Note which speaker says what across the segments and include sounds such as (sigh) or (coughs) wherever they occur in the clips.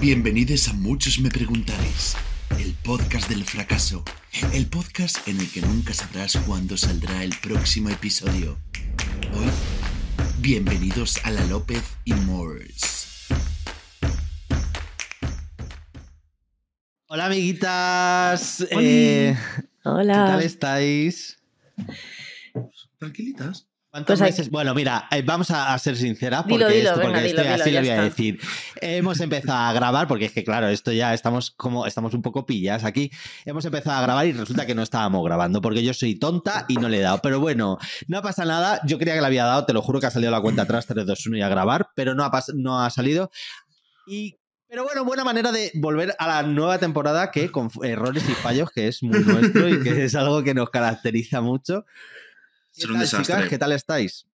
Speaker 1: Bienvenidos a Muchos Me Preguntaréis, el podcast del fracaso, el podcast en el que nunca sabrás cuándo saldrá el próximo episodio. Hoy, bienvenidos a la López y Moores.
Speaker 2: Hola amiguitas, eh, ¿qué
Speaker 3: Hola.
Speaker 2: tal estáis?
Speaker 1: Tranquilitas.
Speaker 2: ¿Cuántos
Speaker 3: Pues
Speaker 2: meses? Bueno, mira, eh, vamos a, a ser sinceras porque,
Speaker 3: Dilo, dilo,
Speaker 2: esto, porque
Speaker 3: venga,
Speaker 2: esto
Speaker 3: dilo,
Speaker 2: así lo voy a
Speaker 3: está.
Speaker 2: decir. Hemos empezado a grabar porque es que claro, esto ya estamos como estamos un poco pillas aquí. Hemos empezado a grabar y resulta que no estábamos grabando porque yo soy tonta y no le he dado. Pero bueno, no pasa nada. Yo creía que le había dado, te lo juro que ha salido la cuenta atrás 3 2 1 y a grabar, pero no ha no ha salido. Y pero bueno, buena manera de volver a la nueva temporada que con errores y fallos, que es muy nuestro y que es algo que nos caracteriza mucho. ¿Qué
Speaker 1: un
Speaker 2: tal,
Speaker 1: desastre.
Speaker 2: chicas? ¿Qué tal estáis?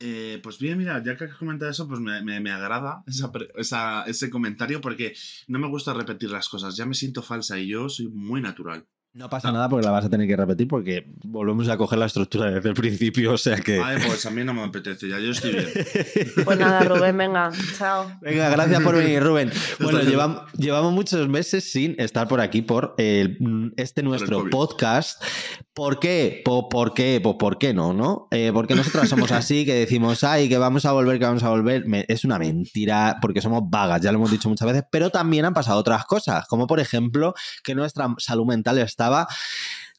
Speaker 1: Eh, pues bien, mira, ya que has comentado eso, pues me, me- me agrada esa esa- ese comentario porque no me gusta repetir las cosas. Ya me siento falsa y yo soy muy natural.
Speaker 2: No pasa nada porque la vas a tener que repetir porque volvemos a coger la estructura desde el principio, o sea que...
Speaker 1: Vale, pues a mí no me apetece, ya yo estoy bien. (laughs)
Speaker 3: Pues nada, Rubén, venga, chao.
Speaker 2: Venga, gracias por venir, Rubén. (laughs) Bueno,
Speaker 1: bien.
Speaker 2: llevam- llevamos muchos meses sin estar por aquí por el- este nuestro podcast. ¿Por qué? Po- ¿Por qué? Pues ¿por qué no? ¿no? Eh, porque nosotras somos así, que decimos, ay, que vamos a volver, que vamos a volver. Me- es una mentira porque somos vagas, ya lo hemos dicho muchas veces, pero también han pasado otras cosas, como por ejemplo que nuestra salud mental estaba...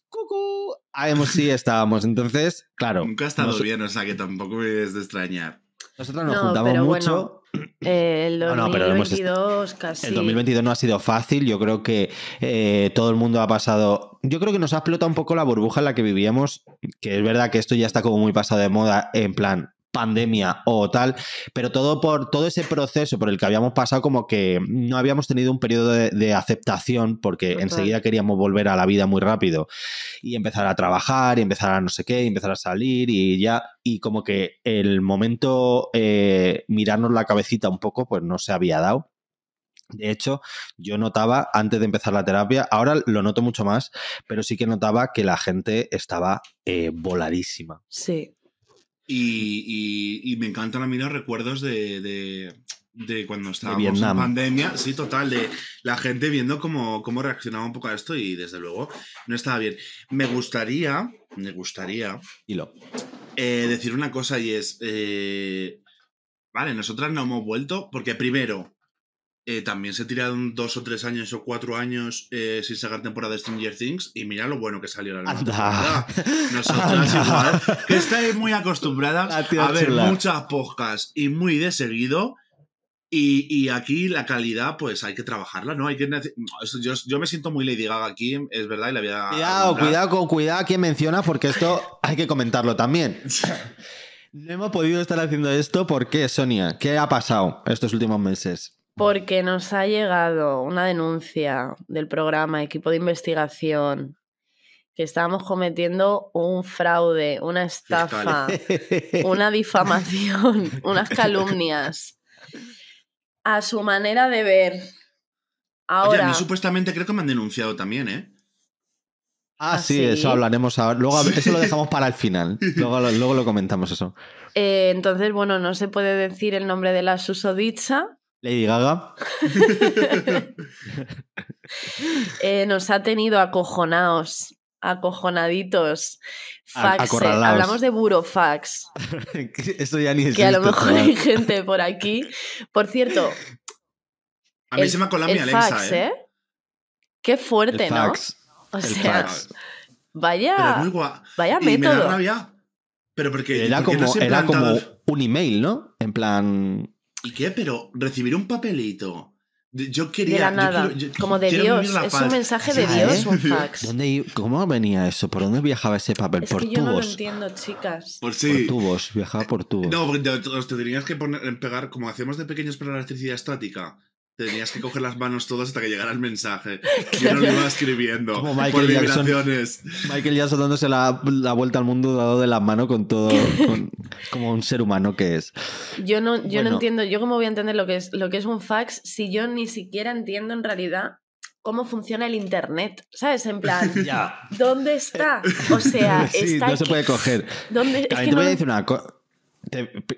Speaker 2: ¡Cucú! Hemos- sí estábamos. Entonces, claro.
Speaker 1: Nunca ha estado
Speaker 2: nos-
Speaker 1: bien, o sea que tampoco me es de extrañar.
Speaker 2: Nosotros nos
Speaker 3: No,
Speaker 2: juntamos
Speaker 3: pero
Speaker 2: mucho.
Speaker 3: Eh, el
Speaker 2: No, no, pero hemos
Speaker 3: 2022 casi.
Speaker 2: El 2022 no ha sido fácil. Yo creo que eh, todo el mundo ha pasado. Yo creo que nos ha explotado un poco la burbuja en la que vivíamos. Que es verdad que esto ya está como muy pasado de moda, en plan pandemia o tal, pero todo por todo ese proceso por el que habíamos pasado como que no habíamos tenido un periodo de, de aceptación porque
Speaker 3: Total.
Speaker 2: enseguida queríamos volver a la vida muy rápido y empezar a trabajar y empezar a no sé qué y empezar a salir y ya y como que el momento eh, mirarnos la cabecita un poco pues no se había dado de hecho, yo notaba antes de empezar la terapia, ahora lo noto mucho más, pero sí que notaba que la gente estaba eh, voladísima.
Speaker 3: Sí.
Speaker 1: Y, y- y me encantan a mí los recuerdos de, de- de cuando estábamos
Speaker 2: Vietnam.
Speaker 1: en pandemia. Sí, total, de la gente viendo cómo, cómo reaccionaba un poco a esto y desde luego no estaba bien. Me gustaría, me gustaría
Speaker 2: Y lo.
Speaker 1: eh, decir una cosa y es, eh, vale, nosotras no hemos vuelto porque primero, eh, también se tiraron dos o tres años o cuatro años eh, sin sacar temporada de Stranger Things y mira lo bueno que salió la nueva temporada. (laughs) Nosotras igual, que estáis muy acostumbradas (laughs) a ver
Speaker 2: chula.
Speaker 1: muchas podcasts y muy de seguido. Y, y aquí la calidad, pues hay que trabajarla, ¿no? Hay que yo, yo me siento muy Lady Gaga aquí, es verdad, y la voy a.
Speaker 2: Cuidado, cuidado con cuidado a quien menciona, porque esto (laughs) hay que comentarlo también. No hemos podido estar haciendo esto porque, Sonia, ¿qué ha pasado estos últimos meses?
Speaker 3: Porque nos ha llegado una denuncia del programa Equipo de Investigación que estábamos cometiendo un fraude, una estafa, (laughs) una difamación, (laughs) unas calumnias. A su manera de ver.
Speaker 1: Oye,
Speaker 3: Ahora.
Speaker 1: a mí supuestamente creo que me han denunciado también, ¿eh?
Speaker 2: Ah,
Speaker 3: ¿Ah,
Speaker 2: sí,
Speaker 3: sí?
Speaker 2: eso hablaremos ahora. Luego, eso lo (laughs) dejamos para el final. Luego, lo- luego lo comentamos eso.
Speaker 3: Eh, entonces, bueno, no se puede decir el nombre de la susodicha.
Speaker 2: Lady Gaga. (laughs)
Speaker 3: Eh, nos ha tenido acojonados, acojonaditos. Fax, eh, hablamos de burofax, (laughs)
Speaker 2: Eso ya ni existe.
Speaker 3: que a lo mejor hay gente por aquí. Por cierto,
Speaker 1: A mí
Speaker 3: el,
Speaker 1: se me ha colado mi Alexa,
Speaker 3: fax,
Speaker 1: ¿eh?
Speaker 3: ¿eh? Qué fuerte,
Speaker 2: El
Speaker 3: ¿no?
Speaker 2: fax.
Speaker 3: O
Speaker 2: el
Speaker 3: sea,
Speaker 2: fax.
Speaker 3: vaya, vaya
Speaker 1: Y me da
Speaker 3: método.
Speaker 1: rabia. Pero porque.
Speaker 2: Era
Speaker 1: ¿por qué no
Speaker 2: como, era como un email, ¿no? En plan.
Speaker 1: ¿Y qué? Pero recibir un papelito. Yo
Speaker 3: De
Speaker 1: quería.
Speaker 3: la
Speaker 1: yo
Speaker 3: nada,
Speaker 1: quiero- yo
Speaker 3: como de Dios. Es un mensaje de Dios,
Speaker 2: ¿eh?
Speaker 3: un (laughs) fax.
Speaker 2: ¿Dónde, i- ¿Cómo venía eso? ¿Por dónde viajaba ese papel?
Speaker 3: Es
Speaker 2: por
Speaker 3: que yo no lo
Speaker 2: tubos.
Speaker 3: entiendo, chicas.
Speaker 1: Pues
Speaker 2: por
Speaker 1: sí.
Speaker 2: tubos. Viajaba por tubos.
Speaker 1: No, porque te, te- te tenías que poner, pegar, como hacemos de pequeños para la electricidad estática. Tenías que coger las manos todas hasta que llegara el mensaje. (laughs) Yo no lo iba escribiendo.
Speaker 2: Como
Speaker 1: por
Speaker 2: Michael Jackson.
Speaker 1: vibraciones.
Speaker 2: Michael ya dándose la, la vuelta al mundo dado de la mano con todo, (laughs) con- como un ser humano que es.
Speaker 3: Yo no, yo
Speaker 2: Bueno.
Speaker 3: no entiendo, yo cómo voy a entender lo que es lo que es un fax si yo ni siquiera entiendo en realidad cómo funciona el internet. ¿Sabes? En plan, (laughs)
Speaker 2: Ya.
Speaker 3: ¿dónde está? O sea,
Speaker 2: Sí,
Speaker 3: está
Speaker 2: no se puede coger.
Speaker 3: ¿Dónde? Es que
Speaker 2: te voy
Speaker 3: no-
Speaker 2: a decir una cosa.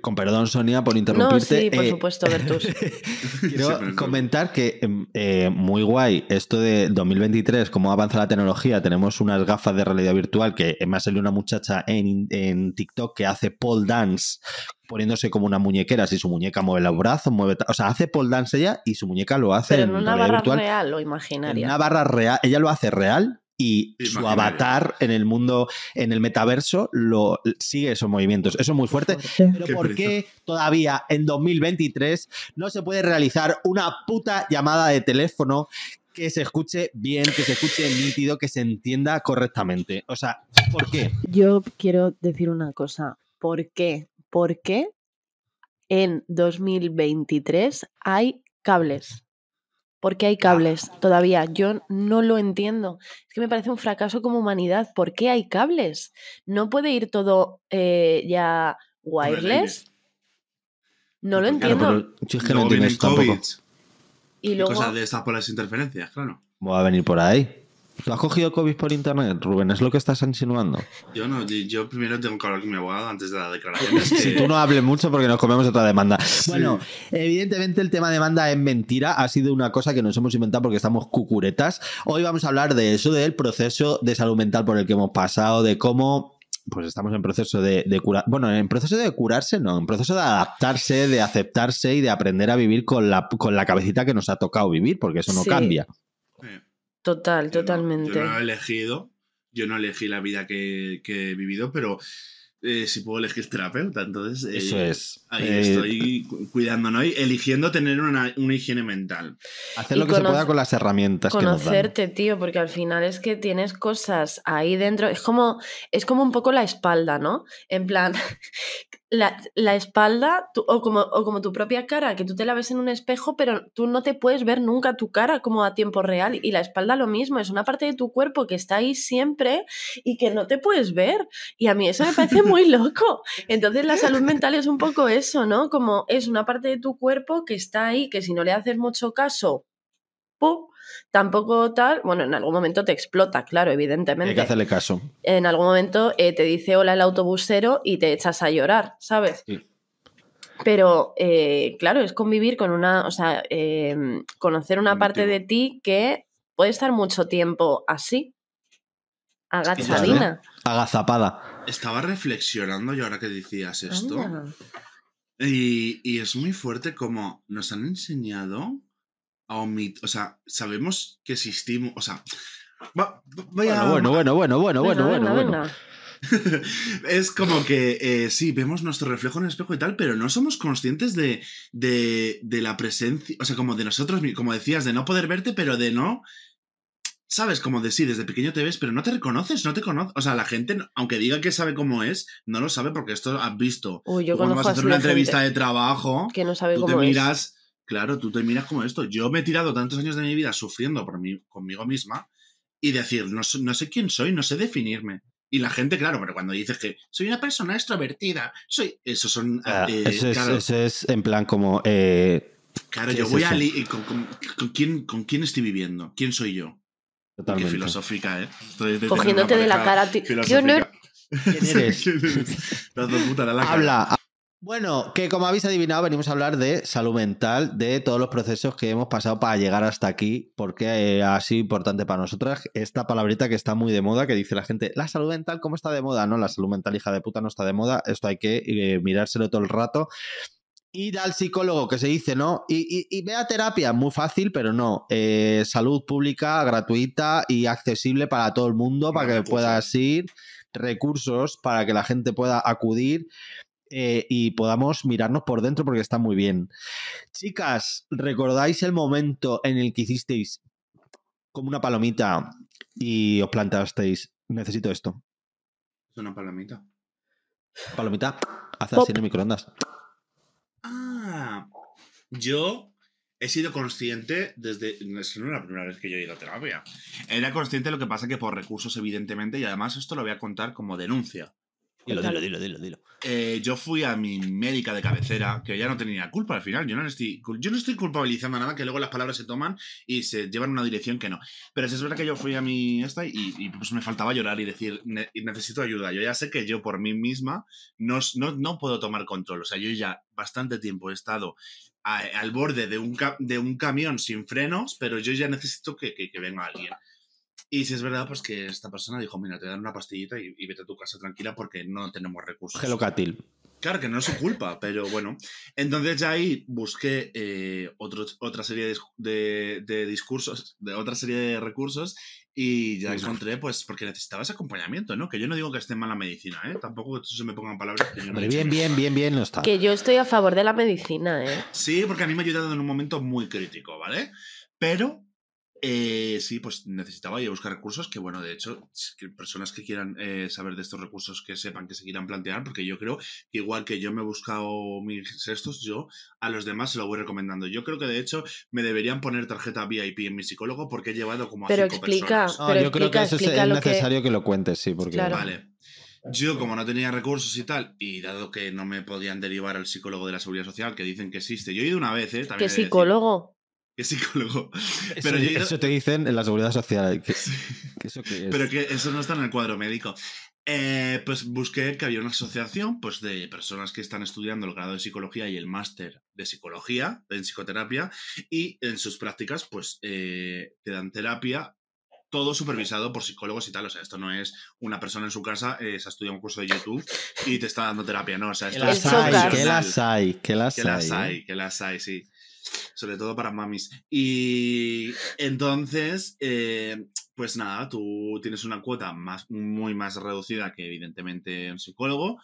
Speaker 2: Con perdón, Sonia, por interrumpirte.
Speaker 3: No, sí, por eh, supuesto, Bertus. (laughs)
Speaker 2: quiero comentar que em, eh, muy guay esto de 2023, cómo avanza la tecnología. Tenemos unas gafas de realidad virtual que me ha salido una muchacha en, en TikTok que hace pole dance poniéndose como una muñequera, si su muñeca mueve los brazos, mueve, o sea, hace pole dance ella y su muñeca lo hace
Speaker 3: Pero en, una barra real o imaginaria.
Speaker 2: En una barra real, ella lo hace real y su avatar en el mundo, en el metaverso, lo sigue esos movimientos. Eso es muy fuerte. Pero ¿por qué todavía en 2023 no se puede realizar una puta llamada de teléfono que se escuche bien, que se escuche nítido, que se entienda correctamente? O sea, ¿por qué?
Speaker 3: Yo quiero decir una cosa. ¿Por qué? ¿Por qué en 2023 hay cables? ¿Por qué hay cables todavía? Yo no lo entiendo. Es que me parece un fracaso como humanidad. ¿Por qué hay cables? ¿No puede ir todo eh, ya wireless? No lo entiendo.
Speaker 1: Y luego... Cosas de estas por las interferencias, claro.
Speaker 2: Voy a venir por ahí. ¿Tú has cogido COVID por internet, Rubén? ¿Es lo que estás insinuando?
Speaker 1: Yo no, yo primero tengo que hablar con mi abogado antes de la declaración. (laughs)
Speaker 2: Si tú no hables mucho porque nos comemos otra demanda. Bueno, evidentemente el tema demanda es mentira, ha sido una cosa que nos hemos inventado porque estamos cucuretas. Hoy vamos a hablar de eso, del proceso de salud mental por el que hemos pasado, de cómo pues estamos en proceso de, curar. Bueno, en proceso de curarse, no, en proceso de adaptarse, de aceptarse y de aprender a vivir con la, con la cabecita que nos ha tocado vivir, porque eso no cambia.
Speaker 3: Total, totalmente.
Speaker 1: yo no he elegido, yo no elegí la vida que, he vivido, pero eh, si puedo elegir terapeuta, entonces
Speaker 2: eh, eso es.
Speaker 1: Ahí eh, estoy cuidándonos y eligiendo tener una, higiene mental.
Speaker 2: Hacer lo que se pueda con las herramientas.
Speaker 3: Conocerte, tío, porque al final es que tienes cosas ahí dentro. Es como, es como un poco la espalda, ¿no? En plan, (laughs) la, espalda o, como, o como tu propia cara, que tú te la ves en un espejo, pero tú no te puedes ver nunca tu cara como a tiempo real. Y la espalda lo mismo, es una parte de tu cuerpo que está ahí siempre y que no te puedes ver. Y a mí eso me parece muy (laughs) loco. Entonces la salud mental es un poco eso, ¿no? Como es una parte de tu cuerpo que está ahí, que si no le haces mucho caso, ¡pum! Tampoco tal, bueno, en algún momento te explota, claro, evidentemente.
Speaker 2: Hay que hacerle caso.
Speaker 3: En algún momento eh, te dice hola el autobusero y te echas a llorar, ¿sabes? Sí. Pero, eh, claro, es convivir con una, o sea, em, conocer una parte de ti que puede estar mucho tiempo así, agachadina.
Speaker 2: Agazapada.
Speaker 1: Estaba reflexionando yo ahora que decías esto. Y, y, es muy fuerte como nos han enseñado o sea, sabemos que existimos, o sea,
Speaker 2: bueno, bueno, bueno, bueno, bueno, bueno, bueno, (laughs)
Speaker 1: es como que eh, sí, vemos nuestro reflejo en el espejo y tal, pero no somos conscientes de, de, de, la presencia, o sea, como de nosotros, como decías, de no poder verte, pero de no. ¿Sabes? Como de sí, desde pequeño te ves, pero no te reconoces, no te conoces. O sea, la gente, aunque diga que sabe cómo es, no lo sabe porque esto has visto.
Speaker 3: Uy, yo cuando
Speaker 1: vas a hacer una entrevista de trabajo,
Speaker 3: que no sabe
Speaker 1: tú
Speaker 3: te
Speaker 1: miras. Claro, tú te miras como esto. Yo me he tirado tantos años de mi vida sufriendo por mí, conmigo misma y decir, no, no sé quién soy, no sé definirme. Y la gente, claro, pero cuando dices que soy una persona extrovertida, soy. Eso son.
Speaker 2: Ah, eh, eso, es, en plan como. Eh,
Speaker 1: claro, yo voy a. Con, con, quién, ¿Con quién estoy viviendo? ¿Quién soy yo? Totalmente. Qué filosófica, ¿eh?
Speaker 3: Cogiéndote de la cara. Yo no. (laughs)
Speaker 2: ¿Quién eres? (laughs) Habla, bueno, que como habéis adivinado, venimos a hablar de salud mental, de todos los procesos que hemos pasado para llegar hasta aquí, porque eh, ha sido importante para nosotras esta palabrita que está muy de moda, que dice la gente, la salud mental, ¿cómo está de moda? No, la salud mental, hija de puta, no está de moda, esto hay que eh, mirárselo todo el rato. Ir al psicólogo, que se dice, ¿no? Y, y, ve a terapia, muy fácil, pero no. Eh, salud pública, gratuita y accesible para todo el mundo, para que puedas ir recursos para que la gente pueda acudir eh, y podamos mirarnos por dentro porque está muy bien. Chicas, ¿recordáis el momento en el que hicisteis como una palomita y os plantasteis, necesito esto?
Speaker 1: Es una palomita.
Speaker 2: Palomita, hace así en el microondas.
Speaker 1: Ah, yo he sido consciente desde. Es no es la primera vez que yo he ido a terapia. Era consciente de lo que pasa que por recursos, evidentemente, y además esto lo voy a contar como denuncia.
Speaker 2: Dilo, dilo, dilo, dilo, dilo.
Speaker 1: Eh, yo fui a mi médica de cabecera, que ya no tenía culpa al final. Yo no estoy, yo no estoy culpabilizando nada, que luego las palabras se toman y se llevan una dirección que no. Pero es verdad que yo fui a mi esta y, pues me faltaba llorar y decir, necesito ayuda. Yo ya sé que yo por mí misma no, no, no puedo tomar control. O sea, yo ya bastante tiempo he estado al borde de un, de un camión sin frenos, pero yo ya necesito que, que, que venga alguien. Y si es verdad, pues que esta persona dijo, mira, te dan una pastillita y, vete a tu casa tranquila porque no tenemos recursos.
Speaker 2: Gelocatil.
Speaker 1: Claro que no es su culpa, pero bueno. Entonces ya ahí busqué eh, otra serie de, discursos, de otra serie de recursos y ya encontré, pues, porque necesitaba ese acompañamiento, ¿no? Que yo no digo que esté mal la medicina, ¿eh? Tampoco se me pongan palabras que yo no
Speaker 2: Bien, bien, bien, bien, no está.
Speaker 3: Que yo estoy a favor de la medicina, ¿eh?
Speaker 1: Sí, porque a mí me ha ayudado en un momento muy crítico, ¿vale? Pero eh, sí, pues necesitaba ir a buscar recursos que, bueno, de hecho, personas que quieran eh, saber de estos recursos que sepan que se quieran plantear, porque yo creo que igual que yo me he buscado mis estos, yo a los demás se lo voy recomendando. Yo creo que, de hecho, me deberían poner tarjeta VIP en mi psicólogo porque he llevado como a
Speaker 3: pero
Speaker 1: cinco
Speaker 3: explica,
Speaker 1: personas.
Speaker 3: yo creo que
Speaker 2: es, necesario que... lo cuentes, sí, porque...
Speaker 1: Vale. Yo, como no tenía recursos y tal, y dado que no me podían derivar al psicólogo de la seguridad social, que dicen que existe, yo he ido una vez, ¿eh?
Speaker 3: ¿Qué psicólogo?
Speaker 1: ¿Qué psicólogo? (laughs)
Speaker 2: Pero eso, te dicen en la seguridad social.
Speaker 1: Pero que eso no está en el cuadro médico. Eh, pues busqué que había una asociación pues, de personas que están estudiando el grado de psicología y el máster de psicología en psicoterapia y en sus prácticas pues eh, te dan terapia todo supervisado por psicólogos y tal. O sea, esto no es una persona en su casa, eh, se ha estudiado un curso de YouTube y te está dando terapia, ¿no? O sea, esto
Speaker 2: es hay, que las hay, que las
Speaker 1: hay. Que las hay, que las hay, sí sobre todo para mamis. Y entonces, eh, pues nada, tú tienes una cuota más, muy más reducida que evidentemente un psicólogo. Eh,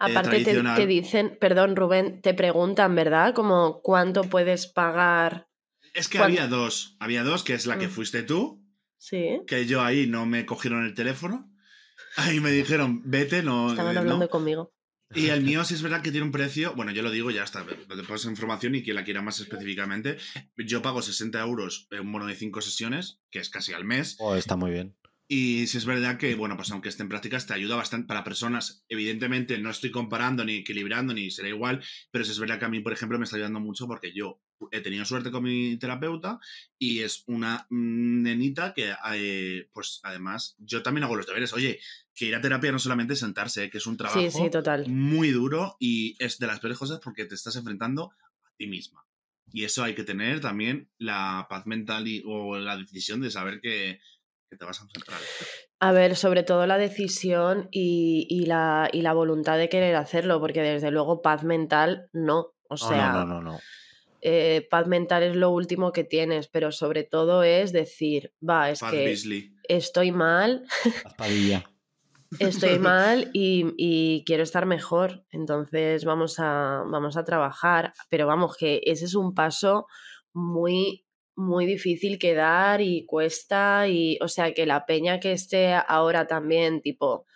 Speaker 3: Aparte te, dicen, perdón Rubén, te preguntan, ¿verdad? Como cuánto puedes pagar.
Speaker 1: Es que había dos, había dos, que es la que mm. fuiste tú.
Speaker 3: Sí.
Speaker 1: Que yo ahí no me cogieron el teléfono. Ahí me dijeron, vete, no.
Speaker 3: Estaban hablando conmigo.
Speaker 1: Y el mío sí es verdad que tiene un precio, bueno, yo lo digo, ya está, te paso información y quien la quiera más específicamente. Yo pago 60 euros en un bono de 5 sesiones, que es casi al mes.
Speaker 2: Oh, está muy bien.
Speaker 1: Y si es verdad que, bueno, pues aunque esté en prácticas, te ayuda bastante para personas. Evidentemente, no estoy comparando ni equilibrando, ni será igual, pero si es verdad que a mí, por ejemplo, me está ayudando mucho porque yo he tenido suerte con mi terapeuta y es una nenita que, eh, pues además, yo también hago los deberes. Oye, que ir a terapia no solamente es sentarse, que es un trabajo muy duro y es de las peores cosas porque te estás enfrentando a ti misma. Y eso hay que tener también la paz mental y, o la decisión de saber que, te vas a enfrentar.
Speaker 3: A ver, sobre todo la decisión y, la, y la voluntad de querer hacerlo, porque desde luego paz mental no. O sea,
Speaker 2: no, no, no,
Speaker 3: eh, paz mental es lo último que tienes, pero sobre todo es decir, va, es que estoy mal. (laughs) estoy (laughs) mal y, quiero estar mejor, entonces vamos a, vamos a trabajar, pero vamos, que ese es un paso muy, muy difícil que dar y cuesta, y o sea, que la peña que esté ahora también, tipo,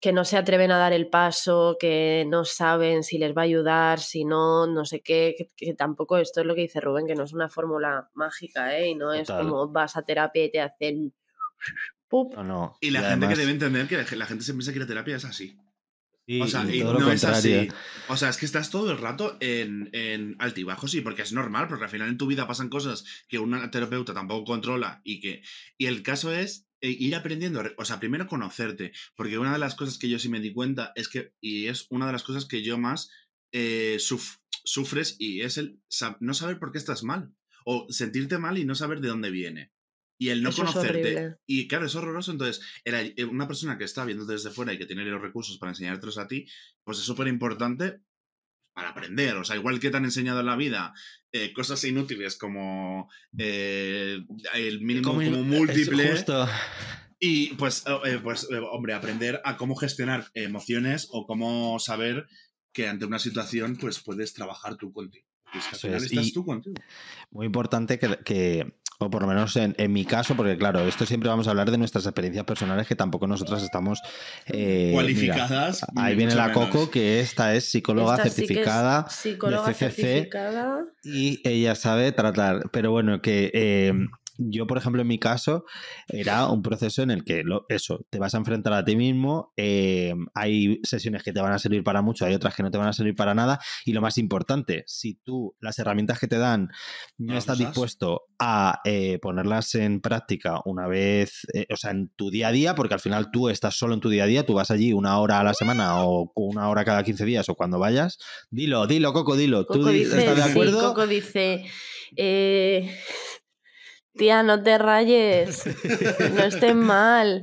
Speaker 3: que no se atreven a dar el paso, que no saben si les va a ayudar, si no, no sé qué, que, tampoco esto es lo que dice Rubén, que no es una fórmula mágica, ¿eh? Y no es como vas a terapia y te hacen
Speaker 1: y la gente que debe entender que la gente se piensa que la terapia es así. O sea, no es así. O sea, es que estás todo el rato en, en altibajos, sí, porque es normal, porque al final en tu vida pasan cosas que una terapeuta tampoco controla y que. Y el caso es eh, ir aprendiendo, o sea, primero conocerte, porque una de las cosas que yo sí me di cuenta es que, y es una de las cosas que yo más eh, sufres, y es el no saber por qué estás mal, o sentirte mal y no saber de dónde viene. Y el no conocerte. y claro, es horroroso. Entonces, eh, una persona que está viendo desde fuera y que tiene los recursos para enseñártelos a ti, pues es súper importante para aprender. O sea, igual que te han enseñado en la vida eh, cosas inútiles como eh, el mínimo como, múltiple. Y pues, pues, hombre, aprender a cómo gestionar emociones o cómo saber que ante una situación, pues puedes trabajar tú contigo. al final estás tú contigo.
Speaker 2: Muy importante que o por lo menos en, mi caso, porque claro, esto siempre vamos a hablar de nuestras experiencias personales que tampoco nosotras estamos
Speaker 1: eh, cualificadas.
Speaker 2: ahí viene la Coco, que esta es psicóloga certificada
Speaker 3: psicóloga
Speaker 2: de CCC y ella sabe tratar. Pero bueno, que eh, yo, por ejemplo, en mi caso, era un proceso en el que eso, te vas a enfrentar a ti mismo, eh, hay sesiones que te van a servir para mucho, hay otras que no te van a servir para nada, y lo más importante, si tú las herramientas que te dan no, estás dispuesto a eh, ponerlas en práctica una vez, eh, o sea, en tu día a día, porque al final tú estás solo en tu día a día, tú vas allí una hora a la semana o una hora cada 15 días o cuando vayas, dilo, dilo, Coco, dilo, ¿tú estás de acuerdo?
Speaker 3: Coco dice... Eh, tía, no te rayes, no estés mal.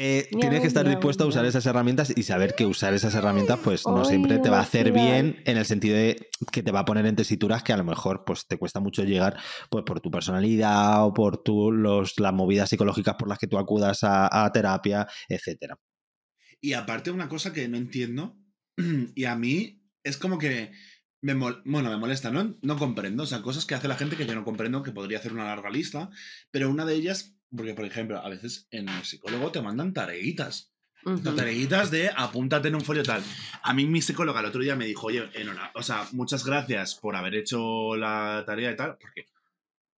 Speaker 2: Eh, tienes que estar dispuesto a usar esas herramientas y saber que usar esas herramientas pues no siempre te va a hacer bien en el sentido de que te va a poner en tesituras que a lo mejor pues te cuesta mucho llegar pues por tu personalidad o por tu, los, las movidas psicológicas por las que tú acudas a, a terapia, etcétera.
Speaker 1: Y aparte una cosa que no entiendo (clears throat) y a mí es como que me bueno, me molesta, ¿no? No comprendo. O sea, cosas que hace la gente que yo no comprendo, que podría hacer una larga lista, pero una de ellas, porque por ejemplo, a veces en el psicólogo te mandan tareitas. Tareitas de apúntate en un folio tal. A mí mi psicóloga el otro día me dijo, oye, Enora, o sea, muchas gracias por haber hecho la tarea y tal, porque,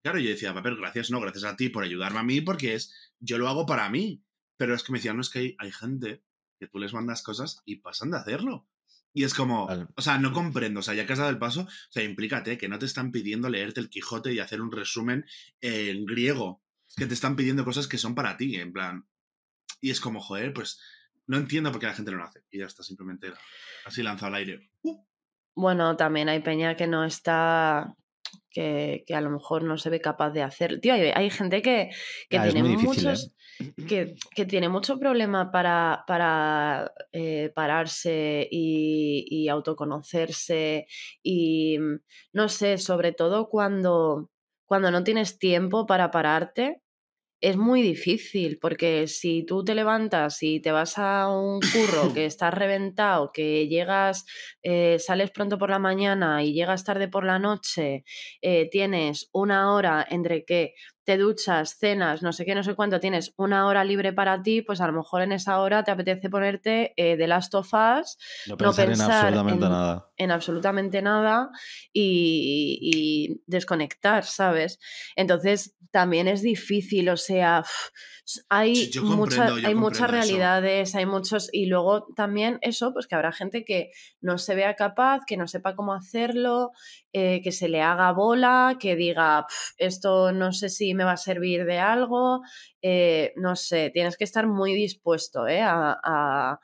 Speaker 1: claro, yo decía, papel, gracias, no, gracias a ti por ayudarme a mí, porque es, yo lo hago para mí. Pero es que me decían, no, es que hay, hay gente que tú les mandas cosas y pasan de hacerlo. Y es como, o sea, no comprendo, o sea, ya que has dado el paso, o sea, implícate que no te están pidiendo leerte el Quijote y hacer un resumen en griego, que te están pidiendo cosas que son para ti, en plan. Y es como, joder, pues no entiendo por qué la gente no lo hace. Y ya está, simplemente así lanzado al aire. Uh.
Speaker 3: Bueno, también hay peña que no está que, a lo mejor no se ve capaz de hacer. Tío, hay, gente que, tiene muchos. ¿eh? Que, tiene mucho problema para, para eh, pararse y, y, autoconocerse. Y no sé, sobre todo cuando, cuando no tienes tiempo para pararte es muy difícil, porque si tú te levantas y te vas a un curro que (coughs) estás reventado, que llegas, eh, sales pronto por la mañana y llegas tarde por la noche, eh, tienes una hora entre que te duchas, cenas, no sé qué, no sé cuánto, tienes una hora libre para ti, pues a lo mejor en esa hora te apetece ponerte de eh, Last of Us,
Speaker 2: no pensar, en absolutamente nada.
Speaker 3: En absolutamente nada y, desconectar, ¿sabes? Entonces también es difícil, o sea, hay, muchas, hay muchas realidades, hay muchos, y luego también eso, pues que habrá gente que no se vea capaz, que no sepa cómo hacerlo, eh, que se le haga bola, que diga, esto no sé si me va a servir de algo, eh, no sé, tienes que estar muy dispuesto ¿eh? a,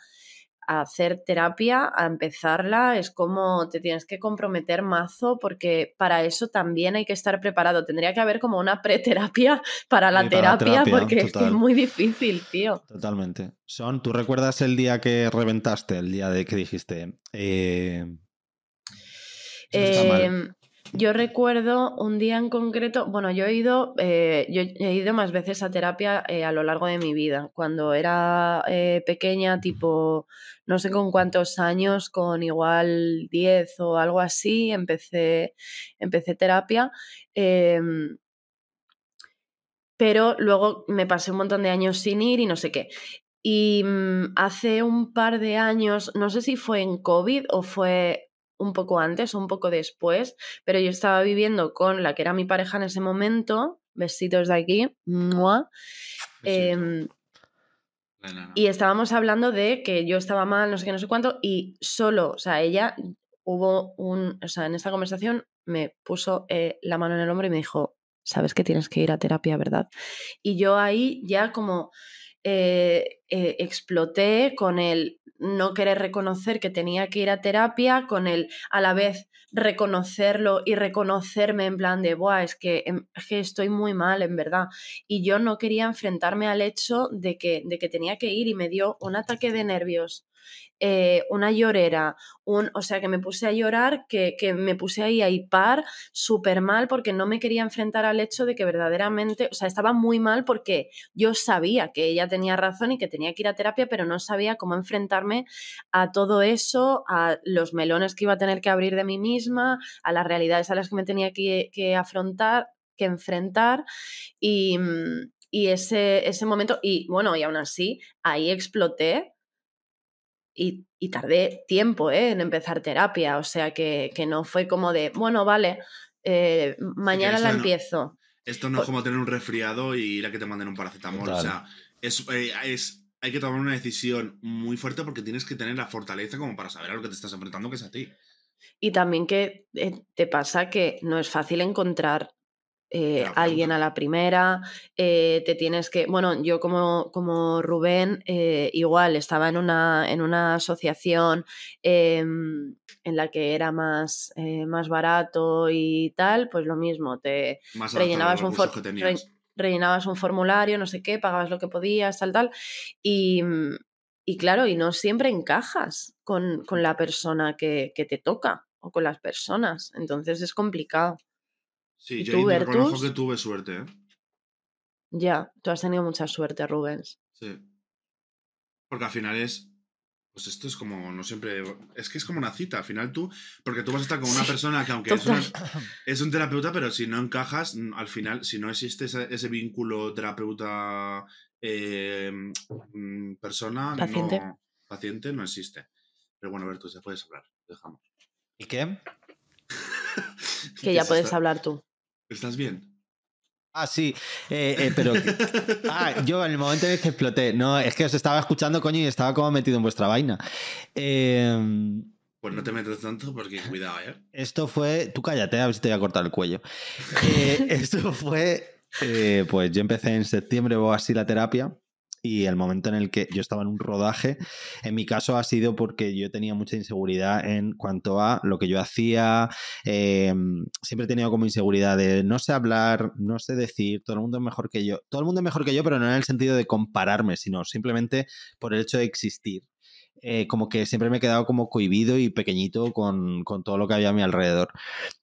Speaker 3: hacer terapia, a empezarla, es como te tienes que comprometer mazo porque para eso también hay que estar preparado. Tendría que haber como una preterapia (laughs) para la, terapia, porque es, muy difícil, tío.
Speaker 2: Totalmente. Son, ¿tú recuerdas el día que reventaste, el día de que dijiste... Eh...
Speaker 3: Yo recuerdo un día en concreto, bueno, yo he ido, eh, yo he ido más veces a terapia eh, a lo largo de mi vida. Cuando era eh, pequeña, tipo, no sé con cuántos años, con igual 10 o algo así, empecé, empecé terapia. Em, pero luego me pasé un montón de años sin ir y no sé qué. Y mm, hace un par de años, no sé si fue en COVID o fue un poco antes o un poco después, pero yo estaba viviendo con la que era mi pareja en ese momento, besitos de aquí, em, y estábamos hablando de que yo estaba mal, no sé qué, no sé cuánto, y solo, o sea, ella hubo un, o sea, en esta conversación me puso eh, la mano en el hombro y me dijo, sabes que tienes que ir a terapia, ¿verdad? Y yo ahí ya como eh, eh, exploté con el no querer reconocer que tenía que ir a terapia, con el a la vez reconocerlo y reconocerme en plan de, Buah, es que, em, estoy muy mal, en verdad. Y yo no quería enfrentarme al hecho de que tenía que ir y me dio un ataque de nervios eh, una llorera, un, o sea, que me puse a llorar, que, me puse ahí a hipar súper mal porque no me quería enfrentar al hecho de que verdaderamente, o sea, estaba muy mal porque yo sabía que ella tenía razón y que tenía que ir a terapia, pero no sabía cómo enfrentarme a todo eso, a los melones que iba a tener que abrir de mí misma, a las realidades a las que me tenía que, que afrontar, que enfrentar y, y ese, ese momento, y bueno, y aún así, ahí exploté y, tardé tiempo ¿eh? en empezar terapia, o sea que, no fue como de, bueno, vale, eh, mañana la empiezo.
Speaker 1: Esto no es como tener un resfriado y ir a que te manden un paracetamol. O sea, es, eh, es, hay que tomar una decisión muy fuerte porque tienes que tener la fortaleza como para saber a lo que te estás enfrentando, que es a ti.
Speaker 3: Y también que eh, te pasa que no es fácil encontrar eh, alguien a la primera, eh, te tienes que, bueno, yo como, como Rubén, eh, igual estaba en una, en una asociación em, en la que era más, más barato y tal, pues lo mismo, te rellenabas un, rellenabas un formulario, no sé qué, pagabas lo que podías, tal, tal, y, y claro, y no siempre encajas con, con la persona que, que te toca o con las personas, entonces es complicado.
Speaker 1: Sí, yo reconozco que tuve suerte, ¿eh?
Speaker 3: Ya, tú has tenido mucha suerte, Rubens.
Speaker 1: Sí. Porque al final es. Pues esto es como, no siempre. Es que es como una cita. Al final tú. Porque tú vas a estar con una persona que, aunque (clears throat) es, un terapeuta, pero si no encajas, al final, si no existe ese, vínculo terapeuta. Eh, mm, persona.
Speaker 3: Paciente.
Speaker 1: No, paciente no existe. Pero bueno, tú (laughs) ya puedes hablar. Dejamos.
Speaker 2: ¿Y qué?
Speaker 3: que ya puedes hablar tú.
Speaker 1: ¿Estás bien?
Speaker 2: Ah, sí, eh, eh, pero. Ah, (laughs) yo en el momento en el que exploté. No, es que os estaba escuchando, coño, y estaba como metido en vuestra vaina. Em,
Speaker 1: pues no te metas tanto porque cuidado, ¿eh?
Speaker 2: Esto fue. Tú cállate, a ver si te voy a cortar el cuello. Eh, (laughs) esto fue. pues yo empecé en septiembre o así la terapia y el momento en el que yo estaba en un rodaje, en mi caso ha sido porque yo tenía mucha inseguridad en cuanto a lo que yo hacía, em, siempre he tenido como inseguridad de no sé hablar, no sé decir, todo el mundo es mejor que yo, todo el mundo es mejor que yo, pero no en el sentido de compararme, sino simplemente por el hecho de existir. Eh, como que siempre me he quedado como cohibido y pequeñito con, todo lo que había a mi alrededor.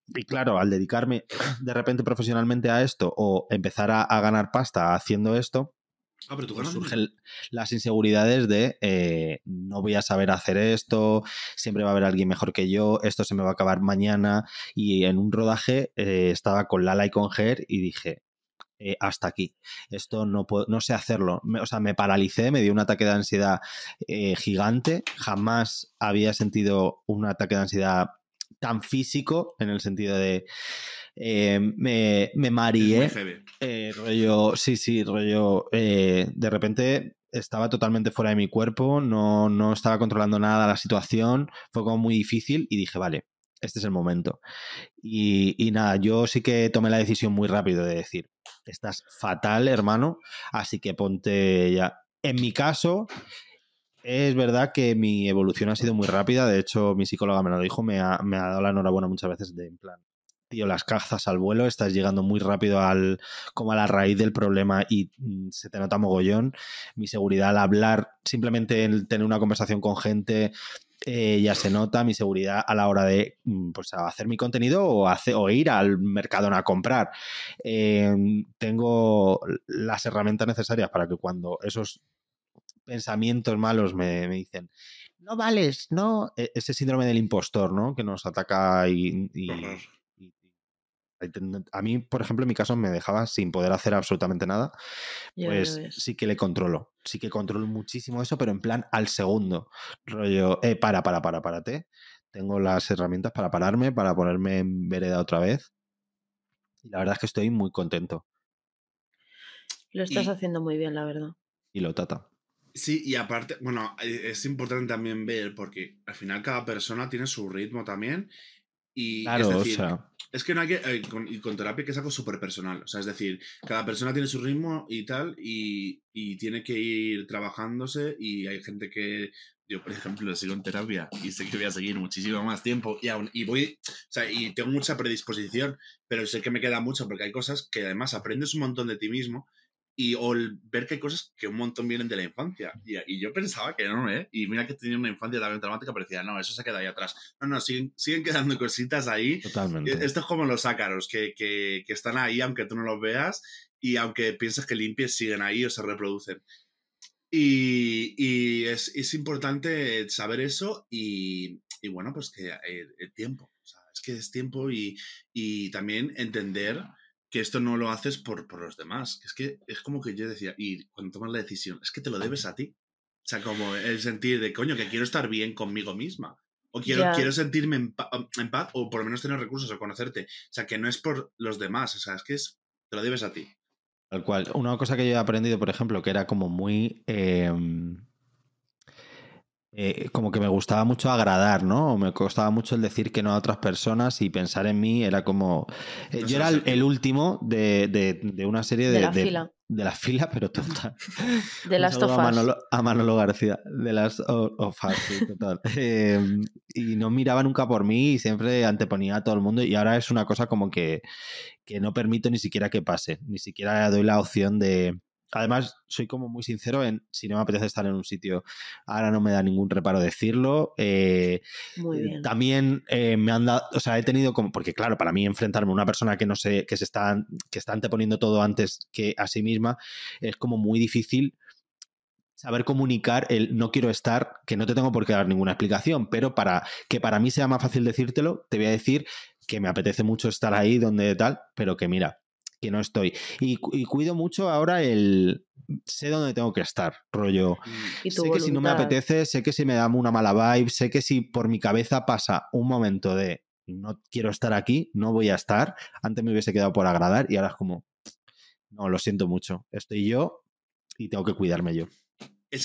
Speaker 2: Y claro, al dedicarme de repente profesionalmente a esto o empezar a ganar pasta haciendo esto,
Speaker 1: Ah, pero tú pues
Speaker 2: surgen las inseguridades de eh, no voy a saber hacer esto, siempre va a haber alguien mejor que yo, esto se me va a acabar mañana. Y en un rodaje eh, estaba con Lala y con Ger y dije, eh, hasta aquí. Esto no, puedo, no sé hacerlo. o sea, me paralicé, me dio un ataque de ansiedad gigante. Jamás había sentido un ataque de ansiedad tan físico en el sentido de eh, me, me marié. Eh, rollo, sí, sí, rollo. Eh, de repente estaba totalmente fuera de mi cuerpo, no, no estaba controlando nada la situación, fue como muy difícil y dije, vale, este es el momento. Y, y, nada, yo sí que tomé la decisión muy rápido de decir, estás fatal, hermano, así que ponte ya. En mi caso, es verdad que mi evolución ha sido muy rápida, de hecho mi psicóloga me lo dijo, me ha, dado la enhorabuena muchas veces de en plan, las cazas al vuelo, estás llegando muy rápido al, como a la raíz del problema y mm, se te nota mogollón. Mi seguridad al hablar, simplemente en tener una conversación con gente, eh, ya se nota mi seguridad a la hora de mm, pues, hacer mi contenido o, hacer, o ir al mercado a comprar. Em, tengo las herramientas necesarias para que cuando esos pensamientos malos me, dicen, no vales, no, e, ese síndrome del impostor, ¿no? Que nos ataca y, a mí, por ejemplo, en mi caso me dejaba sin poder hacer absolutamente nada. Pues sí que le controlo. Sí que controlo muchísimo eso, pero en plan al segundo. Rollo, eh, para, para, para, párate. Tengo las herramientas para pararme, para ponerme en vereda otra vez. Y la verdad es que estoy muy contento.
Speaker 3: Lo estás haciendo muy bien, la verdad.
Speaker 2: Y lo tata.
Speaker 1: Sí, y aparte, bueno, e, es importante también ver, porque al final cada persona tiene su ritmo también. Y
Speaker 2: claro, o sea
Speaker 1: es que no hay que. Eh, con, y con terapia que es algo súper personal. O sea, es decir, cada persona tiene su ritmo y tal, y, tiene que ir trabajándose. Y hay gente que. Yo, por ejemplo, sigo en terapia y sé que voy a seguir muchísimo más tiempo. Y, aún, y voy. O sea, y tengo mucha predisposición, pero sé que me queda mucho porque hay cosas que además aprendes un montón de ti mismo y o ver que hay cosas que un montón vienen de la infancia. Y, yo pensaba que no, ¿eh? Y mira que tenía una infancia también traumática, pero decía, no, eso se queda ahí atrás. No, no, siguen, siguen quedando cositas ahí.
Speaker 2: Totalmente.
Speaker 1: Esto es como los ácaros, que, que, que, están ahí aunque tú no los veas y aunque pienses que limpies, siguen ahí o se reproducen. Y, y es, es, importante saber eso y, y bueno, pues que el, eh, tiempo. O sea, es que es tiempo y, y también entender que esto no lo haces por, por los demás. Es que es como que yo decía, y cuando tomas la decisión, es que te lo debes a ti. O sea, como el sentir de, coño, que quiero estar bien conmigo misma. O quiero, quiero sentirme en, paz, o por lo menos tener recursos o conocerte. O sea, que no es por los demás. O sea, es que es, te lo debes a ti.
Speaker 2: Tal cual. Una cosa que yo he aprendido, por ejemplo, que era como muy... Em, eh, como que me gustaba mucho agradar, ¿no? me costaba mucho el decir que no a otras personas y pensar en mí era como... Eh, yo era el, último de, una serie de...
Speaker 3: De la fila.
Speaker 2: De la fila, pero total. (laughs)
Speaker 3: De las
Speaker 2: tofas. A Manolo, García, de las ofas, total. (laughs) Em, y no miraba nunca por mí y siempre anteponía a todo el mundo y ahora es una cosa como que, que no permito ni siquiera que pase, ni siquiera doy la opción de Además, soy como muy sincero en si no me apetece estar en un sitio, ahora no me da ningún reparo decirlo. Eh,
Speaker 3: muy bien.
Speaker 2: También eh, me han dado, o sea, he tenido como, porque claro, para mí enfrentarme a una persona que no sé, que se está, que está anteponiendo todo antes que a sí misma, es como muy difícil saber comunicar el no quiero estar, que no te tengo por qué dar ninguna explicación, pero para que para mí sea más fácil decírtelo, te voy a decir que me apetece mucho estar ahí donde tal, pero que mira, que no estoy. Y, cuido mucho ahora el... Sé dónde tengo que estar, rollo. sé que si no me apetece, sé que si me da una mala vibe, sé que si por mi cabeza pasa un momento de no quiero estar aquí, no voy a estar. Antes me hubiese quedado por agradar y ahora es como, no, lo siento mucho. Estoy yo y tengo que cuidarme yo.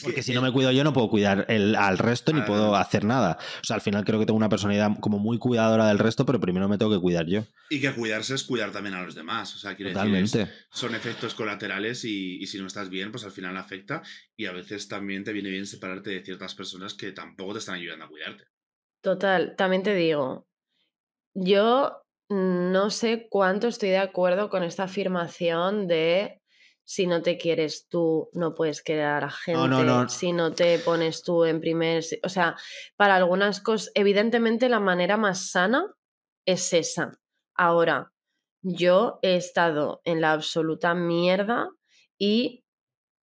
Speaker 2: Porque si no me cuido yo, no puedo cuidar el, al resto ni puedo hacer nada. O sea, al final creo que tengo una personalidad como muy cuidadora del resto, pero primero me tengo que cuidar yo.
Speaker 1: Y que cuidarse es cuidar también a los demás. O sea, quiere
Speaker 2: Totalmente.
Speaker 1: son efectos colaterales y, si no estás bien, pues al final afecta. Y a veces también te viene bien separarte de ciertas personas que tampoco te están ayudando a cuidarte.
Speaker 3: Total, también te digo, yo no sé cuánto estoy de acuerdo con esta afirmación de si no te quieres tú, no puedes quedar a gente. Si no te pones tú en primer. O sea, para algunas cosas, evidentemente la manera más sana es esa. Ahora, yo he estado en la absoluta mierda y